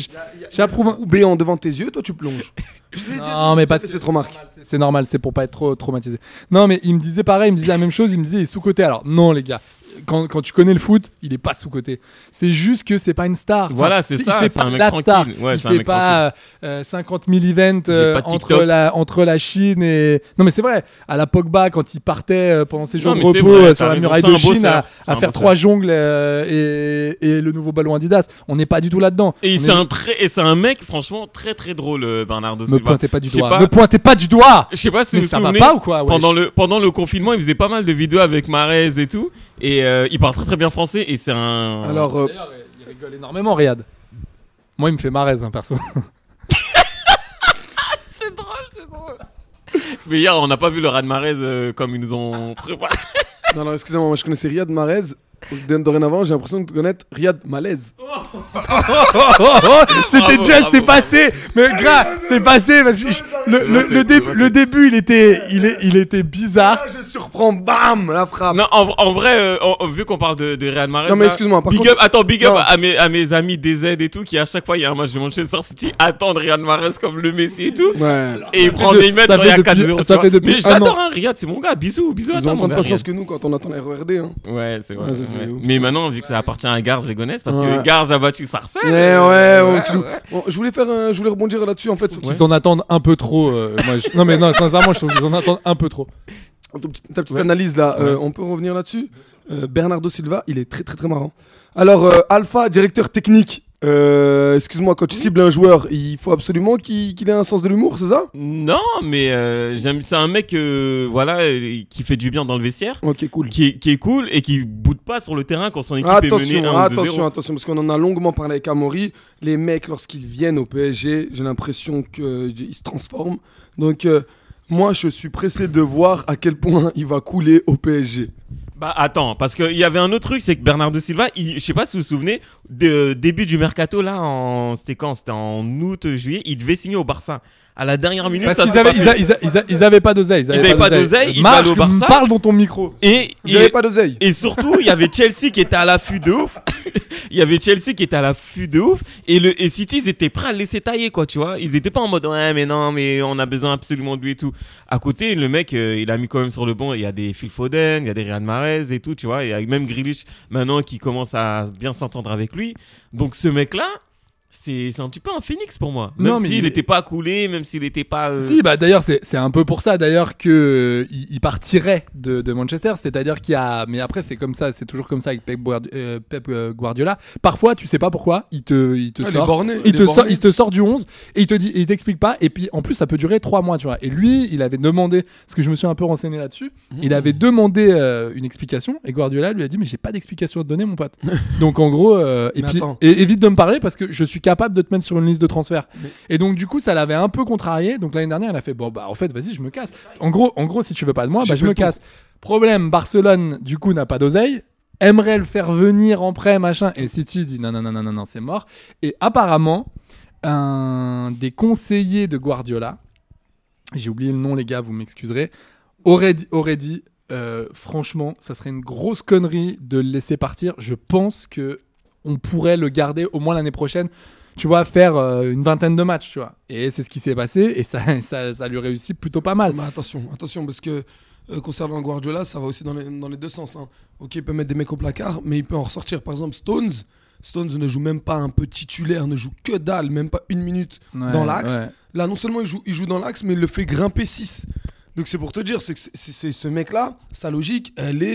j'approuve. un- béant devant tes yeux, toi tu plonges. [LAUGHS] Je l'ai dit, Non, mais parce que c'est trop marqué. C'est- C'est normal, c'est pour pas être trop traumatisé. Non, mais il me disait pareil, il me disait la même chose, il me disait il est sous-côté. Alors, non, les gars. Quand, quand tu connais le foot, il est pas sous côté. C'est juste que c'est pas une star. Voilà, c'est ça, Il fait pas un mec la star. Ouais, il fait pas euh, 50 000 events euh, entre la entre la Chine et non mais c'est vrai. À la Pogba quand il partait euh, pendant ses jours de repos vrai, euh, sur la muraille de Chine à, faire trois jongles euh, et, et le nouveau ballon Adidas. On n'est pas du tout là-dedans. Et On c'est est- un très, et c'est un mec franchement très très drôle, Bernardo Me Silva. pointez pas du doigt. pas- Me pointez pas du doigt. Je sais pas si vous vous souvenez, pas ou quoi, wesh pendant le pendant le confinement, il faisait pas mal de vidéos avec Marez et tout, et euh, il parle très très bien français et c'est un. Alors, euh, D'ailleurs, il rigole énormément, Riyad. Moi, il me fait marraise, hein, perso. [LAUGHS] c'est drôle, c'est drôle. Mais hier, on n'a pas vu le raz de Marez euh, comme ils nous ont préparé. non, alors excusez-moi, moi je connaissais Riyad Mahrez. Dorénavant, j'ai l'impression de connaître Riyad Malaise. [LAUGHS] C'était Bravo, déjà, c'est passé. Mais gras, c'est passé parce que je- le, le, le, dé- début, il était, il est, il était bizarre. Ah, je surprends, bam, la frappe. Non, en, en vrai, euh, en- en- vu qu'on parle de, de Real Mahrez, Non, mais là, excuse-moi, par Big contre- up, attends, big up Non. à mes, à mes amis des Z et tout, qui à chaque fois il y a un match de Manchester City, attendent Riyad Mahrez comme le Messi et tout. Ouais. Et il prend de- des mètres ça quand il y a fait 4 depuis- 0 ça fait depuis Mais un j'adore, hein, Riyad, c'est mon gars. Bisous, bisous à Ils toi, ont mon autant de gars, patience Riyad. que nous quand on attend la RERD. Hein. Ouais, c'est vrai. Ouais, ça, c'est ouais. ouf. Mais maintenant, vu que ça appartient à Garge, les Gonesse, parce Ouais. que Garge a battu Sarcelles. Ouais, ouais, tu- Bon, je voulais faire, un- je voulais rebondir là-dessus en fait. Ils en attendent un peu trop. euh, moi, je- Non, mais non, sincèrement, je trouve qu'ils en attendent un peu trop. Ta petite, ta petite Ouais. analyse là, euh, on peut revenir là-dessus. Euh, Bernardo Silva, il est très très très marrant. Alors euh, Alpha, directeur technique. Euh, Excuse-moi, quand tu cibles un joueur, il faut absolument qu'il ait un sens de l'humour, c'est ça? Non, mais euh, j'aime. C'est un mec, euh, voilà, qui fait du bien dans le vestiaire, Ok, cool. qui est, qui est cool et qui boude pas sur le terrain quand son équipe est menée Attention, 1 ou 2-0. attention, attention, parce qu'on en a longuement parlé avec Amaury. Les mecs, lorsqu'ils viennent au PSG, j'ai l'impression qu'ils se transforment. Donc, moi, je suis pressé de voir à quel point il va couler au PSG. Bah attends, parce qu'il y avait un autre truc, c'est que Bernardo Silva, il, je sais pas si vous vous souvenez, de, début du mercato là, en, c'était quand? C'était en août, juillet, il devait signer au Barça. À la dernière minute, Parce qu'ils avaient, pas ils, a- ils a- ils a- ils avaient pas d'oseille. Ils avaient pas d'oseille, ils Marc, au Barça. parle dans ton micro. Et, Vous et- pas d'oseille Et surtout, il y avait Chelsea qui était à l'affût de ouf. [LAUGHS] il y avait Chelsea qui était à l'affût de ouf. Et le et City, ils étaient prêts à le laisser tailler, quoi, tu vois. Ils étaient pas en mode, ouais, mais non, mais on a besoin absolument de lui et tout. À côté, le mec, euh, il a mis quand même sur le bon. Il y a des Phil Foden, il y a des Riyad Mahrez et tout, tu vois. Il y a même Grealish maintenant qui commence à bien s'entendre avec lui. Donc ce mec-là, c'est c'est un petit peu un phoenix pour moi. Même s'il il- n'était pas coulé, même s'il n'était pas. euh, Si, bah d'ailleurs, c'est c'est un peu pour ça d'ailleurs que euh, il, partirait de, de Manchester. C'est-à-dire qu'il y a. Mais après, c'est comme ça, c'est toujours comme ça avec Pep, Guardi- euh, Pep, Guardiola. Parfois, tu sais pas pourquoi, il te, il te Ah, sort. borné, il, te sort il te sort du 11 et il te dit, et il t'explique pas. Et puis en plus, ça peut durer 3 mois, tu vois. Et lui, il avait demandé, parce que je me suis un peu renseigné là-dessus, il avait demandé euh, une explication et Guardiola lui a dit, mais j'ai pas d'explication à te donner, mon pote. [LAUGHS] Donc en gros, euh, puis et évite de me parler parce que je suis capable de te mettre sur une liste de transfert. Et donc du coup, ça l'avait un peu contrarié. Donc l'année dernière, il a fait bon bah en fait, vas-y, je me casse. En gros, en gros, si tu veux pas de moi, bah je me casse. Problème, Barcelone du coup n'a pas d'oseille. Aimerait le faire venir en prêt, machin. Et City dit non, non, non, non, non, non, c'est mort. Et apparemment, un des conseillers de Guardiola, j'ai oublié le nom, les gars, vous m'excuserez, aurait dit, aurait dit euh, franchement, ça serait une grosse connerie de le laisser partir. Je pense que on pourrait le garder au moins l'année prochaine. Tu vois, faire euh, une vingtaine de matchs, tu vois. Et c'est ce qui s'est passé, et ça, [LAUGHS] ça, ça lui réussit plutôt pas mal. Mais attention, attention, parce que euh, concernant Guardiola, ça va aussi dans les, dans les deux sens. hein. Ok, il peut mettre des mecs au placard, mais il peut en ressortir. Par exemple, Stones. Stones ne joue même pas un peu titulaire, ne joue que dalle, même pas une minute Ouais, dans l'axe. ouais. Là, non seulement il joue, il joue dans l'axe, mais il le fait grimper 6. Donc c'est pour te dire, c'est que c'est- c'est- ce mec-là, sa logique, elle est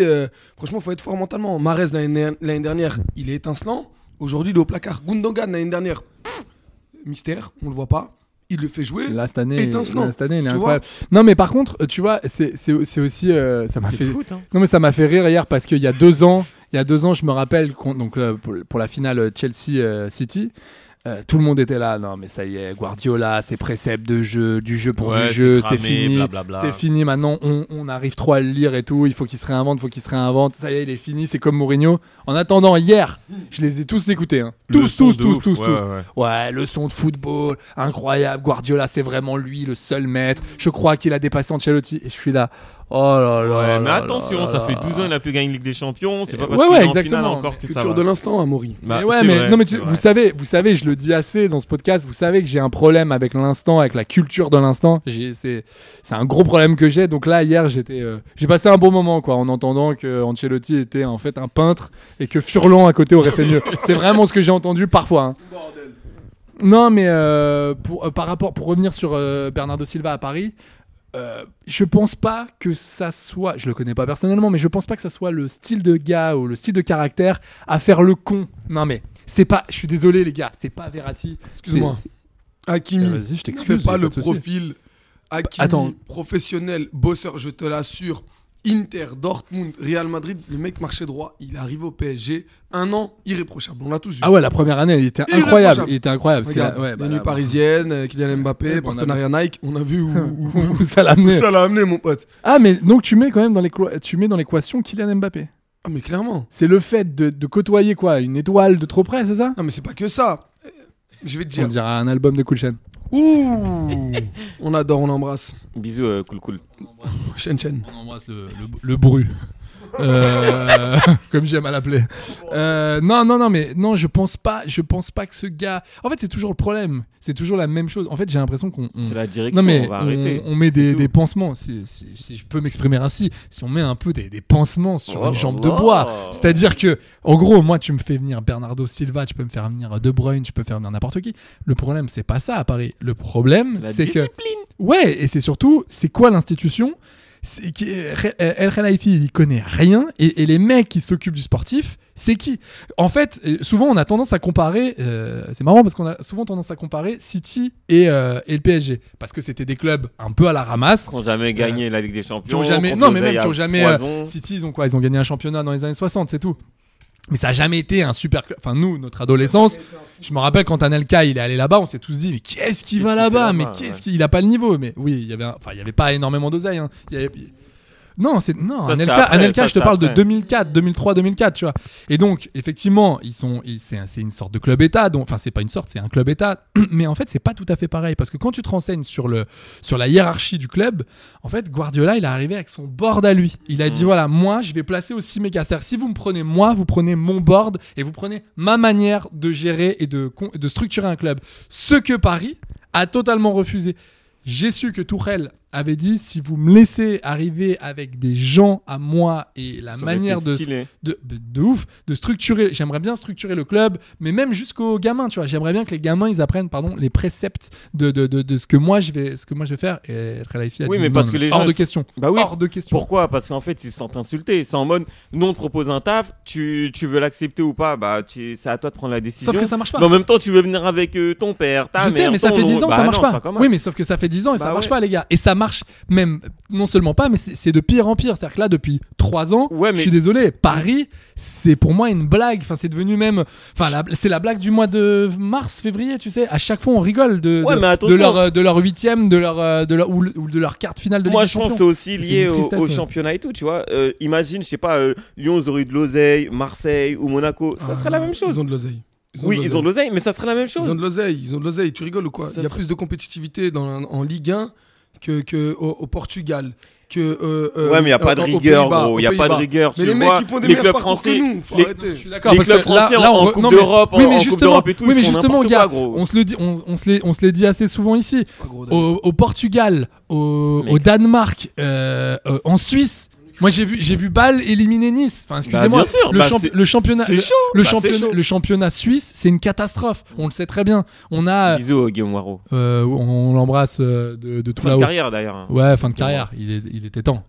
Euh, franchement, faut être fort mentalement. Marez l'année dernière, il est étincelant. Aujourd'hui, il est au placard. Gundogan l'année dernière, pff, mystère, on le voit pas. Il le fait jouer. Là, cette année, étincelant. là, cette année, il est incroyable. Non, mais par contre, tu vois, c'est aussi. euh, ça m'a fait. le foot, hein. Non, mais ça m'a fait rire hier parce qu'il y a deux ans, il y a deux ans, je me rappelle, donc, euh, pour, la finale Chelsea-City, euh, tout le monde était là. Non, mais ça y est, Guardiola, ses préceptes de jeu, du jeu pour Ouais, du jeu, c'est fini. C'est fini maintenant. On, on arrive trop à le lire et tout. Il faut qu'il se réinvente, il faut qu'il se réinvente. Ça y est, il est fini. C'est comme Mourinho. En attendant, hier, je les ai tous écoutés. hein. Le Tous, son tous, tous, ouf. tous, Ouais, tous. ouais, ouais. Ouais, leçon de football, incroyable. Guardiola, c'est vraiment lui le seul maître. Je crois qu'il a dépassé Ancelotti. Et je suis là. Oh là là. Ouais, mais là attention, là ça là fait là. 12 ans il n'a plus gagné une Ligue des Champions. C'est pas Ouais, parce ouais, qu'il est en finale encore que ça Culture de l'instant, Amaury. Bah, Mais ouais, c'est mais vrai, non, mais tu- vous savez, vous savez, je le dis assez dans ce podcast. Vous savez que j'ai un problème avec l'instant, avec la culture de l'instant. C'est, c'est un gros problème que j'ai. Donc là, hier, j'étais, euh, j'ai passé un bon moment, quoi, en entendant que Ancelotti était en fait un peintre et que Furlan à côté aurait fait mieux. [LAUGHS] c'est vraiment ce que j'ai entendu parfois. hein. Non, mais euh, pour, euh, par rapport, pour revenir sur euh, Bernardo Silva à Paris, euh, je pense pas que ça soit, je le connais pas personnellement, mais je pense pas que ça soit le style de gars ou le style de caractère à faire le con. Non mais c'est pas, je suis désolé les gars, c'est pas Verratti. Excuse-moi. Hakimi, Euh, vas-y, je t'excuse, fais pas le pas souci. profil Hakimi, Attends. professionnel, bosseur, je te l'assure. Inter, Dortmund, Real Madrid, le mec marchait droit, il arrive au PSG, un an irréprochable, on l'a tous vu. Ah ouais, la première année, il était incroyable. Il était incroyable. Regarde, la- ouais, bah parisiennes, euh, Kylian Mbappé, Ouais, bon, on a partenariat Nike, on a vu où, où- [LAUGHS] ça l'a amené. ça l'a amené, mon pote. Ah mais donc tu mets quand même dans les tu mets dans l'équation Kylian Mbappé. Ah, mais clairement. C'est le fait de, de côtoyer quoi, une étoile de trop près, c'est ça? Non, mais c'est pas que ça. Euh, Je vais te On dire. dirait un album de Cool Chain. Ouh On adore, on embrasse. Bisous, euh, cool, cool. Chen Chen. On embrasse le, le, le bru. Euh, [LAUGHS] comme j'aime à l'appeler. Euh, non, non, non, mais non, je pense pas, je pense pas que ce gars. En fait, c'est toujours le problème. C'est toujours la même chose. En fait, j'ai l'impression qu'on. on- C'est la direction, Non mais on va arrêter. on met des, pansements, si, si- si je peux m'exprimer ainsi, si on met un peu des, des pansements sur Oh une jambe de bois, c'est-à-dire que, en gros, moi tu me fais venir Bernardo Silva, tu peux me faire venir De Bruyne, tu peux faire venir n'importe qui. Le problème c'est pas ça à Paris. Le problème c'est que, discipline. ouais, et c'est surtout, c'est quoi l'institution? Qui El Khelaifi, il connaît rien et, et les mecs qui s'occupent du sportif, c'est qui? En fait, euh, souvent on a tendance à comparer. euh, c'est marrant parce qu'on a souvent tendance à comparer City et, euh, et le PSG parce que c'était des clubs un peu à la ramasse. Qui n'ont jamais gagné la Ligue des Qui Champions. ont jamais, qui ont non mais même qui ont jamais. euh. City, ils ont quoi? Ils ont gagné un championnat dans les années 60, c'est tout. Mais ça a jamais été un super club. Enfin, nous, notre adolescence, je me rappelle quand Anelka il est allé là-bas, on s'est tous dit, mais qu'est-ce qu'il va là-bas? Mais qu'est-ce qu'il il a pas le niveau Mais oui, il y avait, un- enfin, il y avait pas énormément d'oseille. Hein. Il y avait- Non, c'est non. Ça, Anelka, après, Anelka, ça, je te parle de après. 2004, 2003, 2004, tu vois. Et donc, effectivement, ils sont, ils- c'est un- c'est une sorte de club État. Donc, enfin, c'est pas une sorte, c'est un club État. [CLEARS THROAT] Mais en fait, c'est pas tout à fait pareil parce que quand tu te renseignes sur le, sur la hiérarchie du club, en fait, Guardiola, il est arrivé avec son board à lui. Il Mm. a dit voilà, moi, je vais placer aussi mes. C'est-à-dire, si vous me prenez moi, vous prenez mon board et vous prenez ma manière de gérer et de, de structurer un club. Ce que Paris a totalement refusé. J'ai su que Tourelle avait dit si vous me laissez arriver avec des gens à moi et la Ça manière de, de, de ouf de structurer j'aimerais bien structurer le club mais même jusqu'aux gamins tu vois j'aimerais bien que les gamins ils apprennent pardon les préceptes de, de, de, de ce que moi je vais ce que moi je vais faire et El Khelaïfi a Oui, dit mais non, parce que les hors gens, de question Bah oui. hors de question Pourquoi? Parce qu'en fait, ils se sentent insultés. C'est en mode, nous on te propose un taf, tu, tu veux l'accepter ou pas? Bah, tu, c'est à toi de prendre la décision. Sauf que ça marche pas. Mais en même temps, tu veux venir avec euh, ton père, ta je mère. sais, mais ça fait 10 oncle. ans, Bah ça marche non, pas. oui, mais sauf que ça fait 10 ans et ça Bah marche ouais. pas, les gars. Et ça marche même, non seulement pas, mais c'est de pire en pire. C'est-à-dire que là, depuis 3 ans, Ouais, mais- je suis désolé, Paris, c'est pour moi une blague. Enfin, c'est devenu même. Enfin, la- c'est la blague du mois de mars, février, tu sais. À chaque fois, on rigole de, Ouais, de, leur, euh, de leur huitième, de leur, euh, de leur, ou, de leur carte finale de Moi, Ligue je des pense que c'est aussi lié au, championnat et tout, tu vois. Euh, imagine, je sais pas, euh, Lyon, ils auraient eu de l'oseille, Marseille ou Monaco, ça serait la même chose. Ils ont de l'oseille. oui, ils ont de l'oseille, mais ça serait la même Ils ont chose. de l'oseille, ils ont de l'oseille. Tu rigoles ou quoi? Ça Il y a serait- plus de compétitivité dans, en Ligue 1 que, que au, au Portugal. Que, euh, euh, Ouais, mais y a pas de aux rigueur, gros. aux Y a pas de rigueur, Mais tu les mecs, ils font des Les clubs français, que nous. Faut les- arrêter. Je suis d'accord Les parce clubs que là, français là, en- re- Coupe d'Europe, oui, en- Coupe d'Europe et tout, oui, ils mais font justement, n'importe gars, quoi, gros. on se le dit, on, on se l'est, on se l'est dit assez souvent ici. Au, au Portugal, au, Danemark, euh, euh, en Suisse. Moi j'ai vu j'ai vu Bâle éliminer Nice. Enfin excusez-moi, bien sûr, le, bah, champ- le championnat chaud, le bah, c'est championnat chaud. le championnat suisse, c'est une catastrophe. On le sait très bien. On a Bisous, Guillaume Waro. euh, on l'embrasse euh, de, de tout Fin de là-haut. carrière d'ailleurs. hein. Ouais, fin de carrière, il, est, il était temps.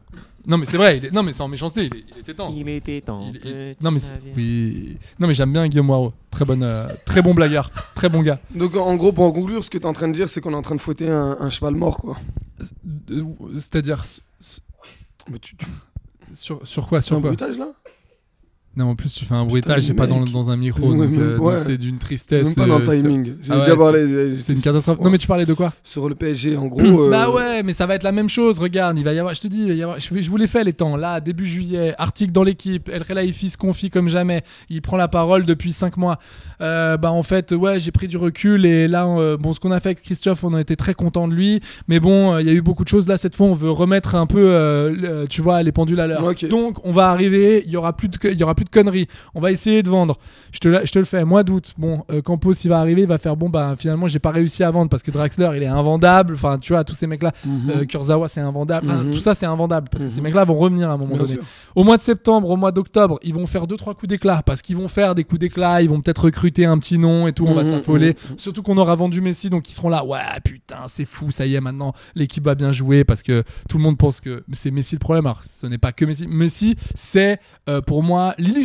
Non mais c'est vrai, il est- non mais c'est en méchanceté, il, est- il était temps. Il était temps. Il- il- petit non mais oui. non mais j'aime bien Guillaume Moirot. Très bonne euh, très bon blagueur, très bon gars. Donc en gros, pour en conclure, ce que tu es en train de dire, c'est qu'on est en train de fouetter un, un cheval mort, quoi. C'est-à-dire Mais tu, tu... sur sur quoi sur un quoi là? Non, en plus, tu fais un bruitage, j'ai pas dans, un micro, Ouais, donc, euh, ouais. c'est d'une tristesse. Même pas dans le euh, c'est- timing. J'ai Ah déjà c'est- parlé. C'est une catastrophe. Non, mais tu parlais de quoi? Sur le PSG, en gros. [CLEARS THROAT] euh, Bah ouais, mais ça va être la même chose. Regarde, il va y avoir, je te dis, il va y avoir, je, vous l'ai fait les temps. Là, début juillet, article dans l'équipe. El Khelaifi se confie comme jamais. Il prend la parole depuis 5 mois. Euh, bah en fait, ouais, j'ai pris du recul et là, euh, bon, ce qu'on a fait avec Christophe, on a été très content de lui. Mais bon, euh, il y a eu beaucoup de choses là. Cette fois, on veut remettre un peu, euh, tu vois, les pendules à l'heure. Donc, on va arriver. Il y aura plus de, il y aura plus de conneries. On va essayer de vendre. Je te, la- je te le fais. Mois d'août. Bon, euh, Campos, il va arriver. Il va faire bon. Bah finalement, j'ai pas réussi à vendre parce que Draxler, il est invendable. Enfin, tu vois, tous ces mecs là. Euh, Kurzawa, c'est invendable. Enfin, Mhm. Tout ça, c'est invendable parce que ces mecs-là vont revenir à un moment Bien donné. sûr. Au mois de septembre, au mois d'octobre, ils vont faire deux trois coups d'éclat parce qu'ils vont faire des coups d'éclat. Ils vont peut-être recruter un petit nom et tout. On va Mhm, s'affoler. Surtout qu'on aura vendu Messi, donc ils seront là. Ouais, putain, c'est fou. Ça y est, maintenant l'équipe va bien jouer parce que tout le monde pense que c'est Messi le problème. Alors, ce n'est pas que Messi. Messi, c'est euh, pour moi l'illustration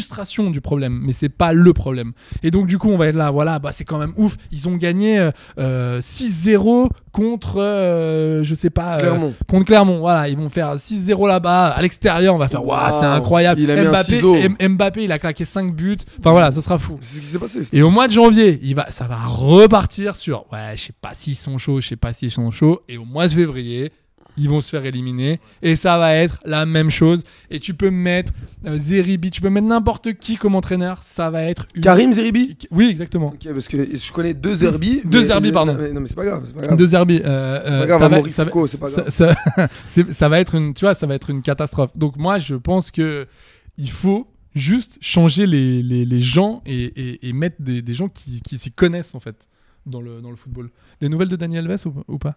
du problème, mais c'est pas le problème. Et donc du coup, on va être là. Voilà, bah c'est quand même ouf. Ils ont gagné euh, euh, 6-0 contre, euh, je sais pas, euh, Clermont. contre Clermont. Voilà, ils vont faire 6-0 là-bas. À l'extérieur, on va faire, waouh, c'est Waouh. incroyable. Il a mis un Mbappé, Mbappé, il a claqué 5 buts. Enfin voilà, ça sera fou. C'est ce qui s'est passé. Et au mois de janvier, il va, ça va repartir sur ouais, je sais pas s'ils sont chauds, je sais pas s'ils sont chauds. Et au mois de février, ils vont se faire éliminer. Et ça va être la même chose. Et tu peux mettre euh, Zeribi, tu peux mettre n'importe qui comme entraîneur. Ça va être une... Karim Zeribi? Oui, exactement. Ok, parce que je connais deux Zerbi. Deux mais- Zerbi, pardon. Non, mais c'est pas grave. C'est pas grave. De Zerbi. euh, C'est pas euh, grave, ça va- ça va- Foucault, c'est pas ça- grave. ça- [LAUGHS] c'est- ça va être une, tu vois, ça va être une catastrophe. Donc moi, je pense que il faut juste changer les, les, les gens et, et, et mettre des, des gens qui, qui s'y connaissent en fait dans le, dans le football. Des nouvelles de Daniel Alves ou, ou pas?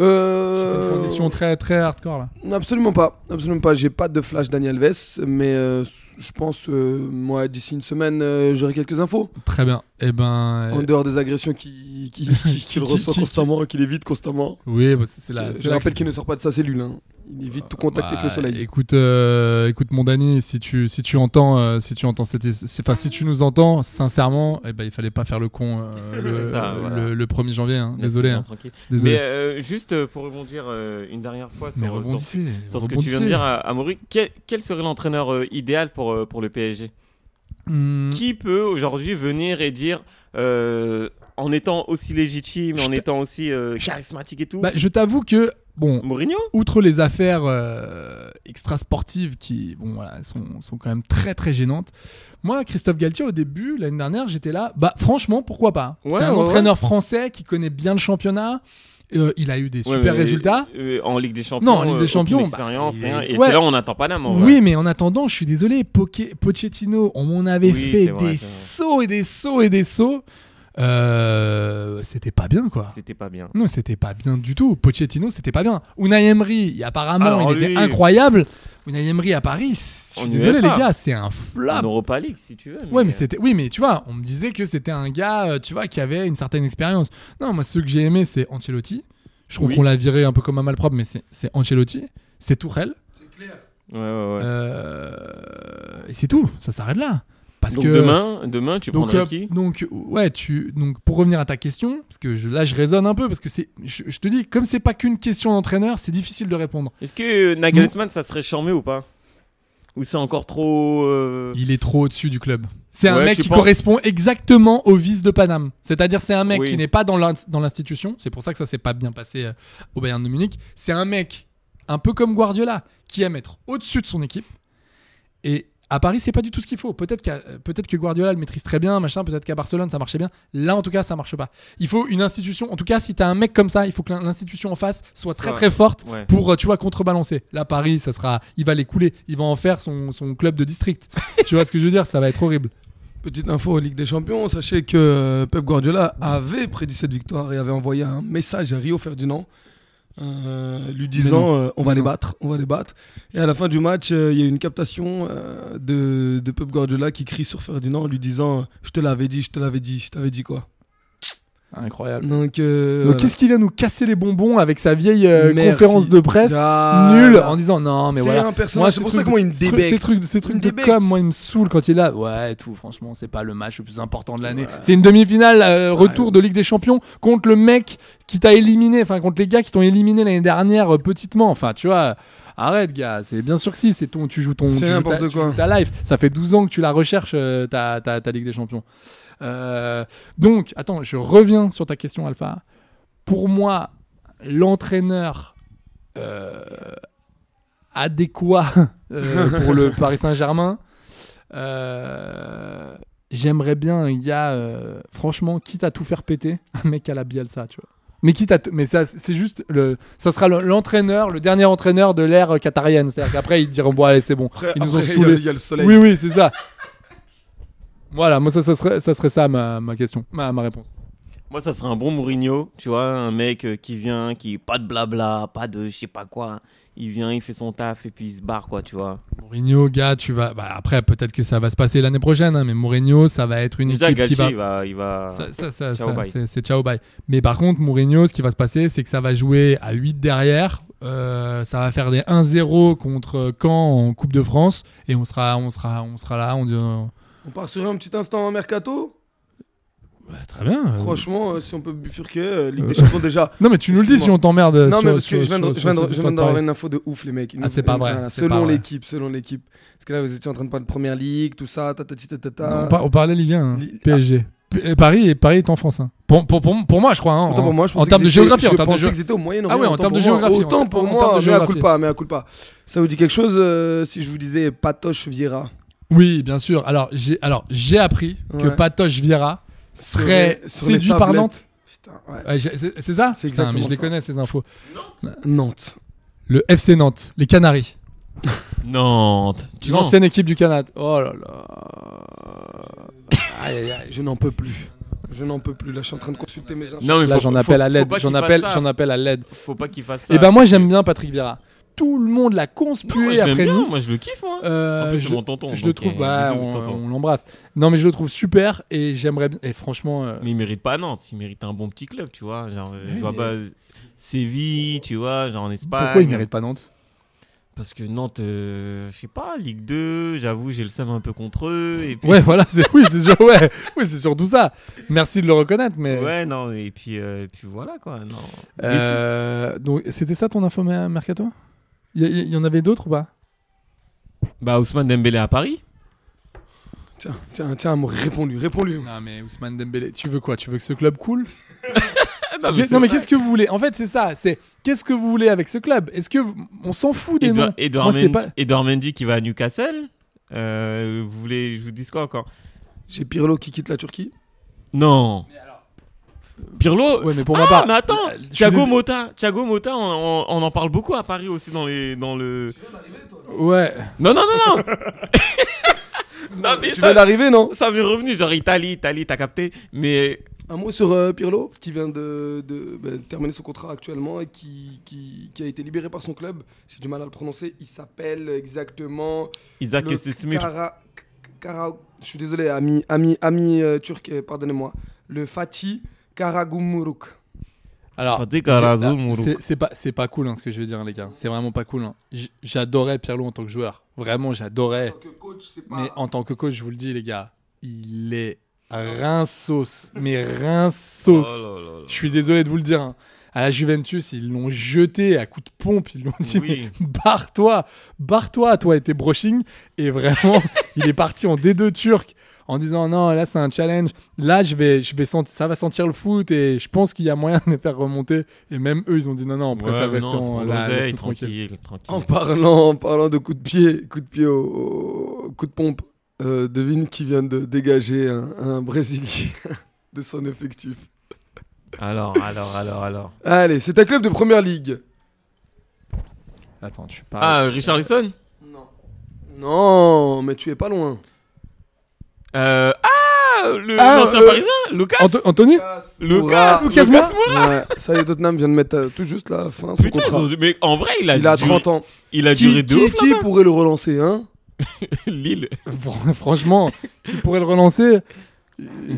Euh... Une transition très très hardcore là. Absolument pas, absolument pas. J'ai pas de flash Daniel Alves, mais euh, je pense, euh, moi, d'ici une semaine, euh, j'aurai quelques infos. Très bien. Eh ben, En dehors des agressions qu'il [LAUGHS] qui, qui- qu'il reçoit qui- constamment, qu'il évite constamment. oui, bah, c'est c'est la. c'est je rappelle qu'il ne sort pas de sa cellule. hein. Il évite tout contact avec le Bah, soleil. Écoute, euh, écoute mon Dani, si tu si tu entends euh, si tu entends cette enfin si tu nous entends sincèrement, eh ben il fallait pas faire le con euh, [LAUGHS] le, ça, euh, voilà. le, le 1er janvier. hein. Désolé. hein. Désolé. Mais euh, juste pour rebondir euh, une dernière fois sur, Mais sur- rebondissez. sur ce que tu viens de dire à, à Maury, quel, quel serait l'entraîneur euh, idéal pour, euh, pour le PSG Hmm, Qui peut aujourd'hui venir et dire, euh, en étant aussi légitime, en étant aussi euh, charismatique et tout, bah, je t'avoue que bon, Mourinho outre les affaires euh, extra-sportives qui bon, voilà, sont, sont quand même très très gênantes, moi, Christophe Galtier, au début, l'année dernière, j'étais là. Bah, franchement, pourquoi pas? Ouais, C'est un ouais, entraîneur français qui connaît bien le championnat. Euh, il a eu des super mais, résultats. euh, en Ligue des Champions. Non, en Ligue des euh, Champions, bah, rien. Et c'est là on n'attend pas d'âme. Oui, mais en attendant, je suis désolé, Poche- Pochettino, on m'en avait Oui, fait vrai, des sauts et des sauts et des sauts. Euh, c'était pas bien, quoi. C'était pas bien. Non, c'était pas bien du tout. Pochettino, c'était pas bien. Unai Emery, apparemment, Alors, il était incroyable. Unai Emery à Paris, je suis désolé, les gars, c'est un flop. En Europa League, si tu veux. Ouais, mais c'était. Oui, mais tu vois, on me disait que c'était un gars, euh, tu vois, qui avait une certaine expérience. Non, moi, ceux que j'ai aimé, c'est Ancelotti. Je trouve Oui. qu'on l'a viré un peu comme un malpropre, mais c'est- c'est Ancelotti, c'est Tourelle. Ouais, ouais, ouais. Euh, et c'est tout, ça s'arrête là. Parce Donc que demain, demain, tu donc, prendrais euh, qui donc ouais, tu donc pour revenir à ta question, parce que je- là je raisonne un peu parce que c'est, je, je te dis, comme c'est pas qu'une question d'entraîneur, c'est difficile de répondre. Est-ce que Nagelsmann, ça serait charmé ou pas? Ou c'est encore trop. euh, Il est trop au-dessus du club. C'est un mec qui correspond exactement au vice de Paname. C'est-à-dire c'est un mec Oui. qui n'est pas dans l'in- dans l'institution. C'est pour ça que ça s'est pas bien passé euh, au Bayern de Munich. C'est un mec un peu comme Guardiola qui aime être au-dessus de son équipe. Et à Paris, c'est pas du tout ce qu'il faut. Peut-être qu'à- euh, peut-être que Guardiola le maîtrise très bien, machin. Peut-être qu'à Barcelone ça marchait bien. Là, en tout cas, ça marche pas. Il faut une institution. En tout cas, si t'as un mec comme ça, il faut que l'in- l'institution en face soit très très forte Ouais. pour, euh, tu vois, contrebalancer. Là, Paris, ça sera, il va les couler. Il va en faire son, son club de district. [LAUGHS] tu vois ce que je veux dire? Ça va être horrible. Petite info Ligue des Champions, sachez que euh, Pep Guardiola avait prédit cette victoire et avait envoyé un message à Rio Ferdinand euh, lui disant euh, on va les battre, on va les battre. Et à la fin du match, euh, il y a une captation de, de Pep Guardiola qui crie sur Ferdinand en lui disant je te l'avais dit, je te l'avais dit, je t'avais dit quoi? Incroyable. Donc, euh, Donc voilà. qu'est-ce qu'il vient nous casser les bonbons avec sa vieille euh, conférence de presse Ah, nulle en disant non mais C'est voilà. un personnage, c'est ces pour ça que moi, il me ces trucs- débecte. Ces trucs, ces trucs de com, moi il me saoule quand il est là. Ouais, tout. Franchement, c'est pas le match le plus important de l'année. C'est une demi-finale euh, retour de Ligue des Champions contre le mec qui t'a éliminé, enfin contre les gars qui t'ont éliminé l'année dernière euh, petitement. Enfin, tu vois. Arrête, gars. C'est bien sûr que si. C'est ton, tu joues ton, C'est tu joues n'importe ta, tu quoi. joues ta life. Ça fait 12 ans que tu la recherches, euh, ta, ta, ta Ligue des Champions. Euh, donc, attends, je reviens sur ta question, Alpha. Pour moi, l'entraîneur euh, adéquat [LAUGHS] euh, pour le Paris Saint-Germain, j'aimerais bien un gars, franchement, quitte à tout faire péter, [LAUGHS] un mec à la Bielsa, tu vois. Mais quitte à mais ça c'est juste le ça sera le- l'entraîneur, le dernier entraîneur de l'ère qatarienne, c'est-à-dire qu'après ils diront bon allez c'est bon, Après- ils nous ont après, saoulés. il y a le soleil. Oui oui, c'est ça. Voilà, moi ça, ça serait ça serait ça ma, ma question, ma, ma réponse. Moi, ça serait un bon Mourinho, tu vois, un mec euh, qui vient, qui pas de blabla, pas de je sais pas quoi. Il vient, il fait son taf et puis il se barre, quoi, tu vois. Mourinho, gars, tu vas bah, après peut-être que ça va se passer l'année prochaine hein, mais Mourinho, ça va être une Déjà, équipe qui Galtier, va il va, il va. Ça, ça, ça, Ciao, ça, bye. c'est- c'est ciao bye. Mais par contre, Mourinho, ce qui va se passer, c'est que ça va jouer à 8 derrière. Euh, ça va faire des 1-0 contre Caen en Coupe de France. Et on sera, on sera, on sera là. On dit, euh, On part sur un petit instant en mercato. ouais, très bien. euh. Franchement, euh, si on peut bifurquer, euh, Ligue des Champions déjà. [LAUGHS] Non, mais tu nous le dis si on t'emmerde. Non, sur- mais parce que je viens de- sur- je viens d'avoir une info de ouf, les mecs. Ah, c'est pas vrai, voilà, Selon l'équipe, selon l'équipe. Parce que là, vous étiez en train de parler de première ligue, tout ça, tatati tatata. On, par- on parlait Ligue 1, hein, PSG. Euh, Paris, et Paris est en France. hein. Pour, pour, pour, pour moi, je crois. hein, en, pour moi, je en termes de géographie. En Je termes de pensais qu'ils étaient au Moyen-Orient. Ah oui, en termes de géographie, Autant en- pour en termes moi, mais à culpa, mais à culpa. Ça vous dit quelque chose euh, si je vous disais Patoche Vieira? Oui, bien sûr. Alors, j'ai alors j'ai appris que Ouais. Patoche Vieira serait Sur les séduit par tablettes. Nantes. Putain, ouais. Ouais, j'ai- c'est c'est ça C'est Putain, exactement mais je les ça. connais ces infos. Nantes. Le FC Nantes, les Canaries. [LAUGHS] Nantes. Tu mens. L'ancienne équipe du Canada. Oh là là. Aïe, aïe, aïe, je n'en peux plus. Je n'en peux plus. Là, je suis en train de consulter mes infos. Non, mais Là, faut- j'en faut- appelle à faut l'aide. pas J'en qu'il appelle, ça. j'en appelle à l'aide. Faut pas qu'il fasse ça. Et ben moi j'aime bien Patrick Vieira. Tout le monde l'a conspué après Nice. Moi, je le kiffe, moi. Euh, En plus, je, mon tonton, je le trouve, euh, bah, on, l'embrasse. Non mais je le trouve super et j'aimerais bien. Et franchement, euh, Mais il mérite pas Nantes, il mérite un bon petit club, tu vois. Genre, je vois mais- pas Séville, tu vois, genre en Espagne. pourquoi il mérite pas Nantes? Parce que Nantes, euh, je sais pas, Ligue 2, j'avoue, j'ai le seum un peu contre eux. Et puis, Ouais, voilà, c'est oui, c'est sûr, ouais, [LAUGHS] oui, c'est surtout ça. Merci de le reconnaître, mais. Ouais, non, et puis, euh, et puis voilà, quoi. Non. Euh, donc c'était ça ton info mer- mercato? Il y, en avait d'autres ou pas? Bah, Ousmane Dembélé à Paris Tiens, tiens, tiens, moi, réponds-lui, réponds-lui. Non mais Ousmane Dembélé, tu veux quoi? Tu veux que ce club coule? [LAUGHS] Non, non mais qu'est-ce que vous voulez? En fait, c'est ça. C'est qu'est-ce que vous voulez avec ce club? Est-ce que vous- on s'en fout des Edouard, noms? Edouard Moi, c'est Mendy, pas. Edouard Mendy qui va à Newcastle. Euh, vous voulez, je vous dis quoi encore? J'ai Pirlo qui quitte la Turquie. Non. Pirlo Ouais, mais pour ah, ma part. mais attends, Thiago désolé. Mota, Thiago Mota, on, on- on en parle beaucoup à Paris aussi dans les, dans le. Ouais. Non, non, non, non. [LAUGHS] non, mais Tu ça, viens d'arriver, non? Ça m'est revenu, genre Italie, Italie, t'as capté. Mais Un mot sur euh, Pirlo, qui vient de, de, bah, terminer son contrat actuellement et qui, qui, qui a été libéré par son club. J'ai du mal à le prononcer. Il s'appelle exactement. Isaac le Sesmir. Kara- Kara- Je suis désolé, ami, ami, ami euh, turc, euh, pardonnez-moi. Le Fatih Karagumuruk. Alors, c'est- pas, c'est pas cool hein, ce que je veux dire, les gars. C'est vraiment pas cool. hein. J'adorais Pirlo en tant que joueur. Vraiment, j'adorais. coach, c'est pas. Mais en tant que coach, je vous le dis, les gars, il est rinços. Mais rinços. Oh Je suis désolé de vous le dire. hein. À la Juventus, ils l'ont jeté à coups de pompe. Ils l'ont dit Oui. mais barre-toi, barre-toi, toi et tes brushing. Et vraiment, [LAUGHS] il est parti en D2 turc en disant non, là c'est un challenge. Là, je vais, je vais sentir, ça va sentir le foot et je pense qu'il y a moyen de les faire remonter. Et même eux, ils ont dit non, non, on préfère Ouais, rester non, en là, tranquille. tranquille, tranquille. En parlant, en parlant de coup de pied, coup de pied au, au coup de pompe, euh, devine qui vient de dégager un, un Brésilien [LAUGHS] de son effectif. Alors, alors, alors, alors. Allez, c'est un club de première ligue. Attends, tu parles. Ah, Richarlison? Non. Non, mais tu es pas loin. Euh, Ah, le Ah, l'ancien euh, parisien Lucas Anto- Anthony Lucas Lucas Moura. Ouais, ça y est, Tottenham vient de mettre euh, tout juste la fin son Putain, ils contrat. ont- mais en vrai, il a, Il a duré, 30 ans. Il a Qui, duré qui, ouf, qui pourrait le relancer, hein? [LAUGHS] Lille. Fr- Franchement, qui pourrait le relancer?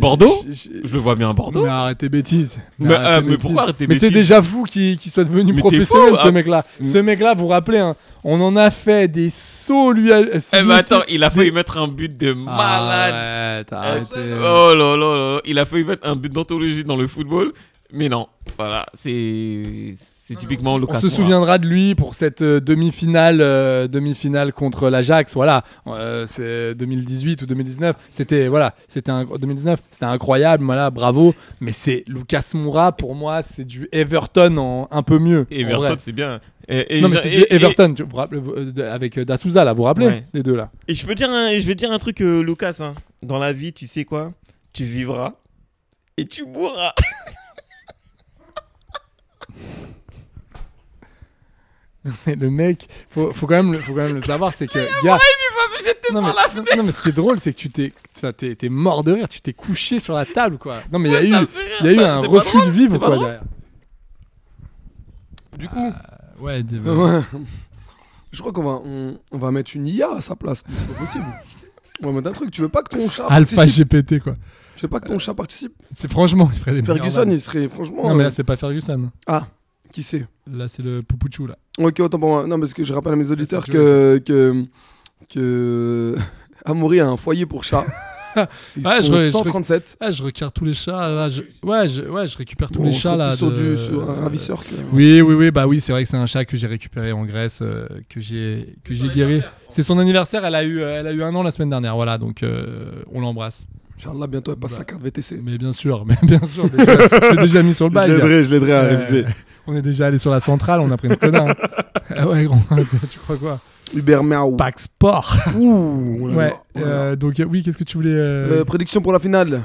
Bordeaux? Je- je- Je le vois bien à Bordeaux. Mais arrêtez bêtises. Mais, arrêtez euh, mais bêtises. pourquoi arrêter Mais c'est bêtises? déjà fou qu'il qu'il soit devenu Mais professionnel, fou, ce ah. mec-là. Ce mec-là, vous vous rappelez, hein, on en a fait des sauts, lui. c'est Eh ben attends, il a failli mettre un but de malade. Arrêtez. Oh là là là, il a failli mettre un but d'anthologie dans le football, mais non, voilà, c'est C'est typiquement Lucas On se souviendra de lui pour cette euh, demi-finale, euh, demi-finale contre l'Ajax. Voilà, Euh, c'est 2018 ou 2019. C'était voilà, c'était un 2019. C'était incroyable. Voilà, bravo. Mais c'est Lucas Moura pour moi, c'est du Everton en un peu mieux. Everton, c'est bien. Et, et non mais c'est du Everton. tu vous rappelez, euh, avec D'Asouza là, vous vous rappelez Ouais. les deux là? Et je peux dire, un, je vais dire un truc, Lucas. hein. Dans la vie, tu sais quoi? Tu vivras et tu mourras. [LAUGHS] [LAUGHS] Mais le mec, faut, faut quand même, le- faut quand même le savoir, c'est que gars. non, mais, non, non, mais ce qui est drôle, c'est que tu t'es, t'es, t'es mort de rire, tu t'es couché sur la table, quoi. Non, mais il y a eu, il y a eu un refus drôle, de vivre, quoi, drôle. derrière. Du coup, Ouais, dis- ouais. je crois qu'on va, on, on va mettre une IA à sa place. C'est pas possible. On va mettre un truc. Tu veux pas que ton chat Alpha participe? GPT, quoi. Tu veux pas que ton chat participe? C'est franchement, il ferait des Ferguson, il serait franchement. Non, mais euh, là, c'est pas Ferguson. Ah, qui c'est Là, c'est le Poupouchou, là. Ok, autant pour moi. Non, parce que je rappelle à mes auditeurs que, que, que [LAUGHS] Amaury a un foyer pour chats. [LAUGHS] Ils Ouais, sont je- je- 137. Ah, je regarde tous les chats. Là, je... Ouais, je... ouais, je récupère tous Bon, les chats, là. sur, de- du, sur un ravisseur. que- Oui, oui, oui, bah oui, c'est vrai que c'est un chat que j'ai récupéré en Grèce, euh, que j'ai que j'ai guéri. C'est son anniversaire, elle a eu euh, elle a eu un an la semaine dernière, voilà, donc euh, on l'embrasse. Inch'Allah, bientôt elle passe sa carte VTC. [LAUGHS] Mais bien sûr, mais bien sûr, je l'ai déjà mis sur le [LAUGHS] bail. je l'aiderai à Euh, réviser. [LAUGHS] On est déjà allé sur la centrale, on a pris une Skoda. hein. Ah ouais, grand, tu crois quoi? Uber Miaou. Pack Sport. Ouh, on Ouais. on euh, donc euh, oui, qu'est-ce que tu voulais euh, Euh, prédiction pour la finale.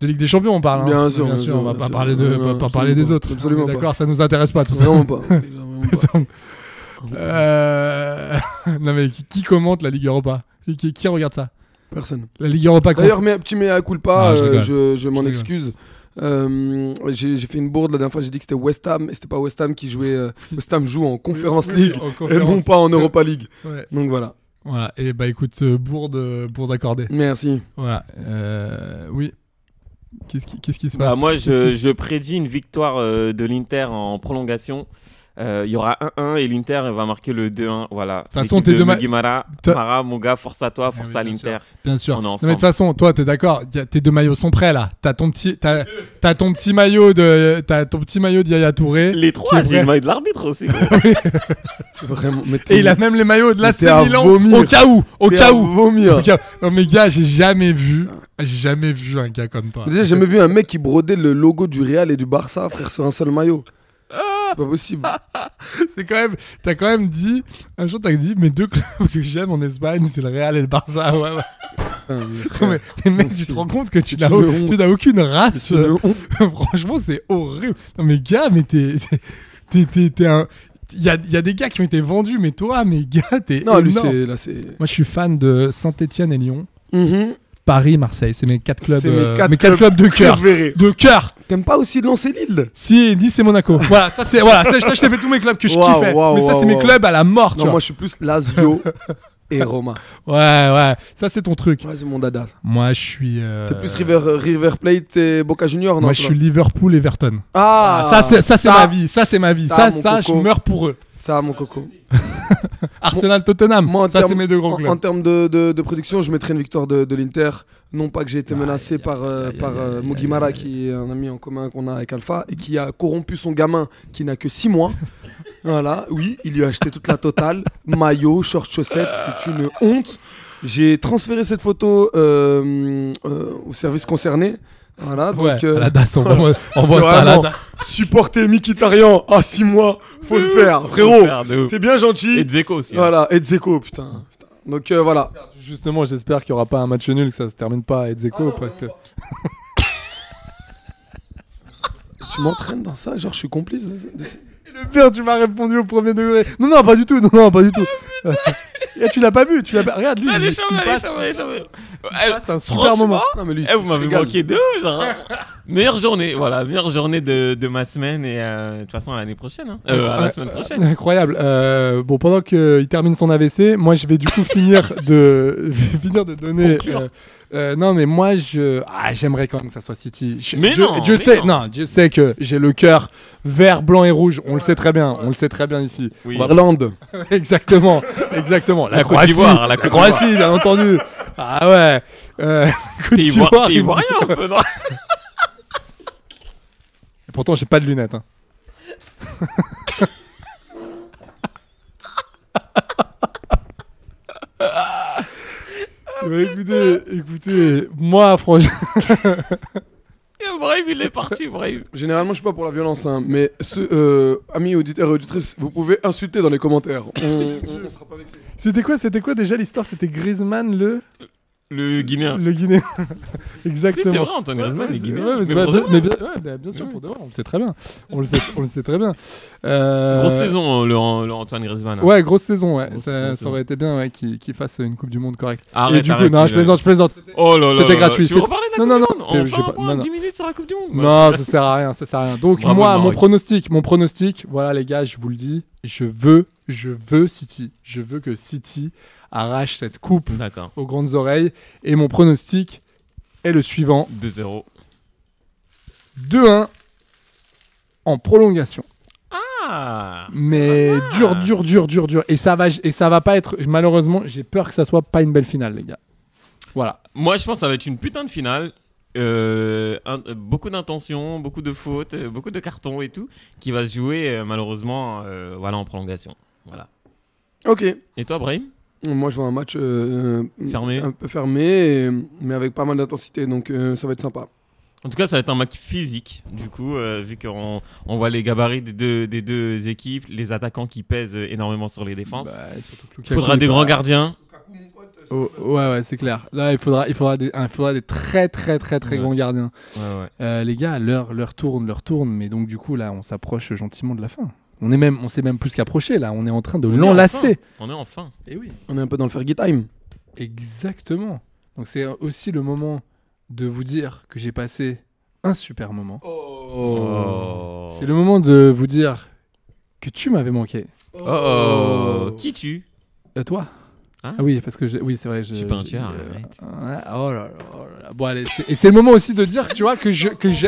de Ligue des Champions, on parle. hein. Bien sûr, bien sûr. sûr, on va pas sûr. parler de, Non, pas- pas parler des autres. Absolument. D'accord, ça nous intéresse pas tout ça. Vraiment pas. Euh, non mais qui, qui commente la Ligue Europa? Qui regarde ça? Personne. La Ligue Europa. D'ailleurs, mais, petit mea culpa, Ah, je euh, je, je m'en excuse. Euh, j'ai fait une bourde la dernière fois, j'ai dit que c'était West Ham, et c'était pas West Ham qui jouait. euh, West Ham joue en [LAUGHS] Conference Oui, League, en et non pas en Europa League. [LAUGHS] Ouais. Donc voilà. Voilà. Et bah écoute, euh, bourde, bourde accordée. Merci. Voilà. Euh, oui. Qu'est-ce qui, se Bah, passe? moi, Qu'est-ce je, je prédis une victoire euh, de l'Inter en prolongation. Euh, Il y aura 1-1 et l'Inter va marquer le 2-1. Voilà. De toute façon, t'es de Guimara, T'as- Mara, mon gars, force à toi, force oui, à l'Inter. Bien sûr. On est Non, ensemble. mais de toute façon, toi, t'es d'accord Tes deux maillots sont prêts là. T'as ton petit, t'as, t'as ton petit maillot de, t'as ton petit maillot d'Yaya Touré. Les trois, j'ai le maillot de l'arbitre aussi. [LAUGHS] Vraiment. mais t'es- Et il a même les maillots de l'AC Milan vomir. au cas où, au cas où. vomir. Au cas où. Non mais gars, j'ai jamais vu, j'ai jamais vu un gars comme toi. Déjà, j'ai jamais vu un mec qui brodait le logo du Real et du Barça, frère, sur un seul maillot. C'est pas possible. [LAUGHS] C'est quand même, t'as quand même dit, un jour t'as dit, mes deux clubs que j'aime en Espagne, c'est le Real et le Barça. Ouais, ouais. Putain, mais [LAUGHS] mec, tu te rends compte que tu n'as, au- aucune race. [LAUGHS] Franchement, c'est horrible. Non mais gars, mais t'es, t'es, un, il y a, y a des gars qui ont été vendus, mais toi, mais gars, t'es Non, lui, énorme. c'est. Là, c'est. Moi, je suis fan de Saint-Etienne et Lyon, Mhm. Paris, Marseille. C'est mes quatre clubs, mes euh, quatre mes quatre clubs clubs de cœur, de cœur. T'aimes pas aussi lancer Lille Si, Nice et Monaco. [LAUGHS] voilà, ça c'est, voilà, ça, je t'ai fait tous mes clubs que je kiffais. mais ça, c'est mes clubs à la mort, tu Non, vois. moi, je suis plus Lazio [LAUGHS] et Roma. Ouais, ouais, ça c'est ton truc. C'est mon dada. Moi, je suis. euh, T'es plus River, River Plate et Boca Junior, non Moi, je suis Liverpool, Everton. Ah, ça, c'est, ça, c'est ma vie. Ça, c'est ma vie. ça, Ça, ça, je meurs pour eux. Ça, mon coco. [LAUGHS] Arsenal, Tottenham. Moi, en ça, c'est mes deux grands en- clubs. En, termes de, de, de production, je mettrais une victoire de, de l'Inter. Non pas que j'ai été menacé par, par euh, Mogimara, qui est un ami en commun qu'on a avec Alpha, et qui a corrompu son gamin qui n'a que 6 mois. [LAUGHS] Voilà, oui, il lui a acheté toute la totale. Maillot, short, chaussettes, c'est une honte. J'ai transféré cette photo euh, euh, au service concerné. Voilà, donc. ouais, euh, à la DAS, on [LAUGHS] voit, on ça à la DAS. Supporter Mikitarian à 6 mois, faut le faire, frérot. T'es bien gentil. Et Dzeko aussi. hein. Voilà, et Dzeko, putain. putain. Donc euh, voilà. Justement, j'espère qu'il n'y aura pas un match nul, que ça se termine pas à Ah Edzeko. que- Tu m'entraînes dans ça, genre je suis complice. de- de- Le pire, tu m'as répondu au premier degré. Non, non, pas du tout. Non, non, pas du tout. Et tu l'as pas vu. Tu l'as pas... Regarde, lui, Elle il, il passe, chauve, elle est chauve. il Elle- passe un super moment. Non mais lui, Eh, vous m'avez manqué de ouf, genre. meilleure journée, voilà, meilleure journée de, de ma semaine et euh, de toute façon à l'année prochaine. Hein. Euh, à la semaine prochaine. [LAUGHS] Incroyable. Euh, bon, pendant qu'il termine son AVC, moi, je vais du coup [LAUGHS] finir de [LAUGHS] finir de donner. Euh, non, mais moi, je ah, j'aimerais quand même que ça soit City. Je, Mais je- non, je mais sais, non. non, je sais que j'ai le cœur vert, blanc et rouge. On le sait très bien. On le sait très bien ici. Oui. Irlande. [LAUGHS] exactement, exactement. La, La Côte Croatie, d'Ivoire, la Côte d'Ivoire. Croatie, bien entendu. Ah ouais. Euh, [LAUGHS] Côte d'Ivoire, ivoirien un peu, non [LAUGHS] Pourtant, j'ai pas de lunettes. hein. Ouais, écoutez, écoutez, moi, franchement, [LAUGHS] Et Brahim, il est parti, Brahim. Généralement, je suis pas pour la violence, hein, mais ce, euh, amis auditeurs et auditrices, vous pouvez insulter dans les commentaires. On, on, on sera pas vexés. c'était quoi, c'était quoi déjà l'histoire? C'était Griezmann le Le Guinéen. le Guinéen. [LAUGHS] Si, Exactement. c'est vrai, Antoine Griezmann, Ouais, est Guinéen. ouais, mais bien, bah, sûr, pour de vrai, on le sait très bien. On le sait, on le sait très bien. Euh, Grosse saison, le, le Antoine Griezmann. hein. Ouais, grosse saison, ouais. Grosse- ça, aurait été bien qu'il fasse une Coupe du Monde correcte. Arrête, Et du coup, non, je plaisante, je plaisante. Oh là là. C'était gratuit, Tu veux reparler de la Non, Coupe non, du non, Monde un pas, non, non. 10 minutes sur la Coupe du Monde. Non, ça sert à rien, ça sert à rien. Donc moi, mon pronostic, mon pronostic, voilà les gars, je vous le dis, je veux, je veux City, je veux que City arrache cette coupe aux grandes oreilles. Et mon pronostic est le suivant 2-0. 2-1 en prolongation. Ah Mais dur, dur, dur, dur, dur. Et ça va, et ça va pas être. Malheureusement, j'ai peur que ça soit pas une belle finale, les gars. Voilà. Moi, je pense que ça va être une putain de finale. Euh, un- euh, beaucoup d'intentions, beaucoup de fautes, euh, beaucoup de cartons et tout, qui va se jouer malheureusement voilà, en prolongation. Voilà. Ok. Et toi, Brahim? Moi, je vois un match euh, Fermé. un peu fermé, et- mais avec pas mal d'intensité, donc euh, ça va être sympa. En tout cas, ça va être un match physique, du coup, euh, vu qu'on on voit les gabarits des deux, des deux équipes, les attaquants qui pèsent énormément sur les défenses. Bah, surtout que Il faudra des pas- grands gardiens. Oh, ouais, ouais, c'est clair. Là, il faudra, il faudra des, il faudra des très, très, très, très Ouais. grands gardiens. Ouais, ouais. Euh, les gars, l'heure, l'heure tourne, l'heure tourne, mais donc du coup là, on s'approche gentiment de la fin. On est même, on s'est même plus qu'approché là. On est en train de l'enlacer. On est en fin. Et oui. On est un peu dans le Fergie Time. Exactement. Donc c'est aussi le moment de vous dire que j'ai passé un super moment. Oh. C'est le moment de vous dire que tu m'avais manqué. Oh, oh. Qui tu Euh, toi Hein Ah oui, parce que je- oui, c'est vrai. Je, Je suis pas un je- tueur, euh, oh là là, oh là là. Bon allez, c'est- et c'est le moment aussi de dire, tu vois, que je, que je-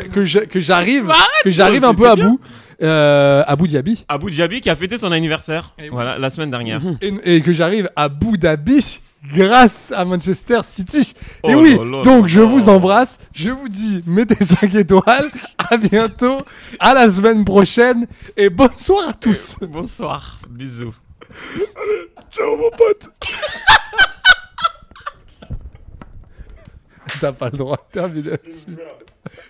j'arrive, que j'arrive un peu à bout, euh, à Abu Dhabi, Abu Dhabi qui a fêté son anniversaire. Eh oui. Voilà, la semaine dernière. et, et que j'arrive à Abu Dhabi grâce à Manchester City. et Oh oui, donc je vous embrasse, je vous dis mettez 5 étoiles, à bientôt, à la semaine prochaine et bonsoir à tous. Bonsoir, bisous. Ciao, mon pote [LAUGHS] T'as pas le droit de terminer là-dessus.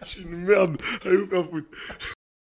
Je suis une merde. Allez vous faire foutre.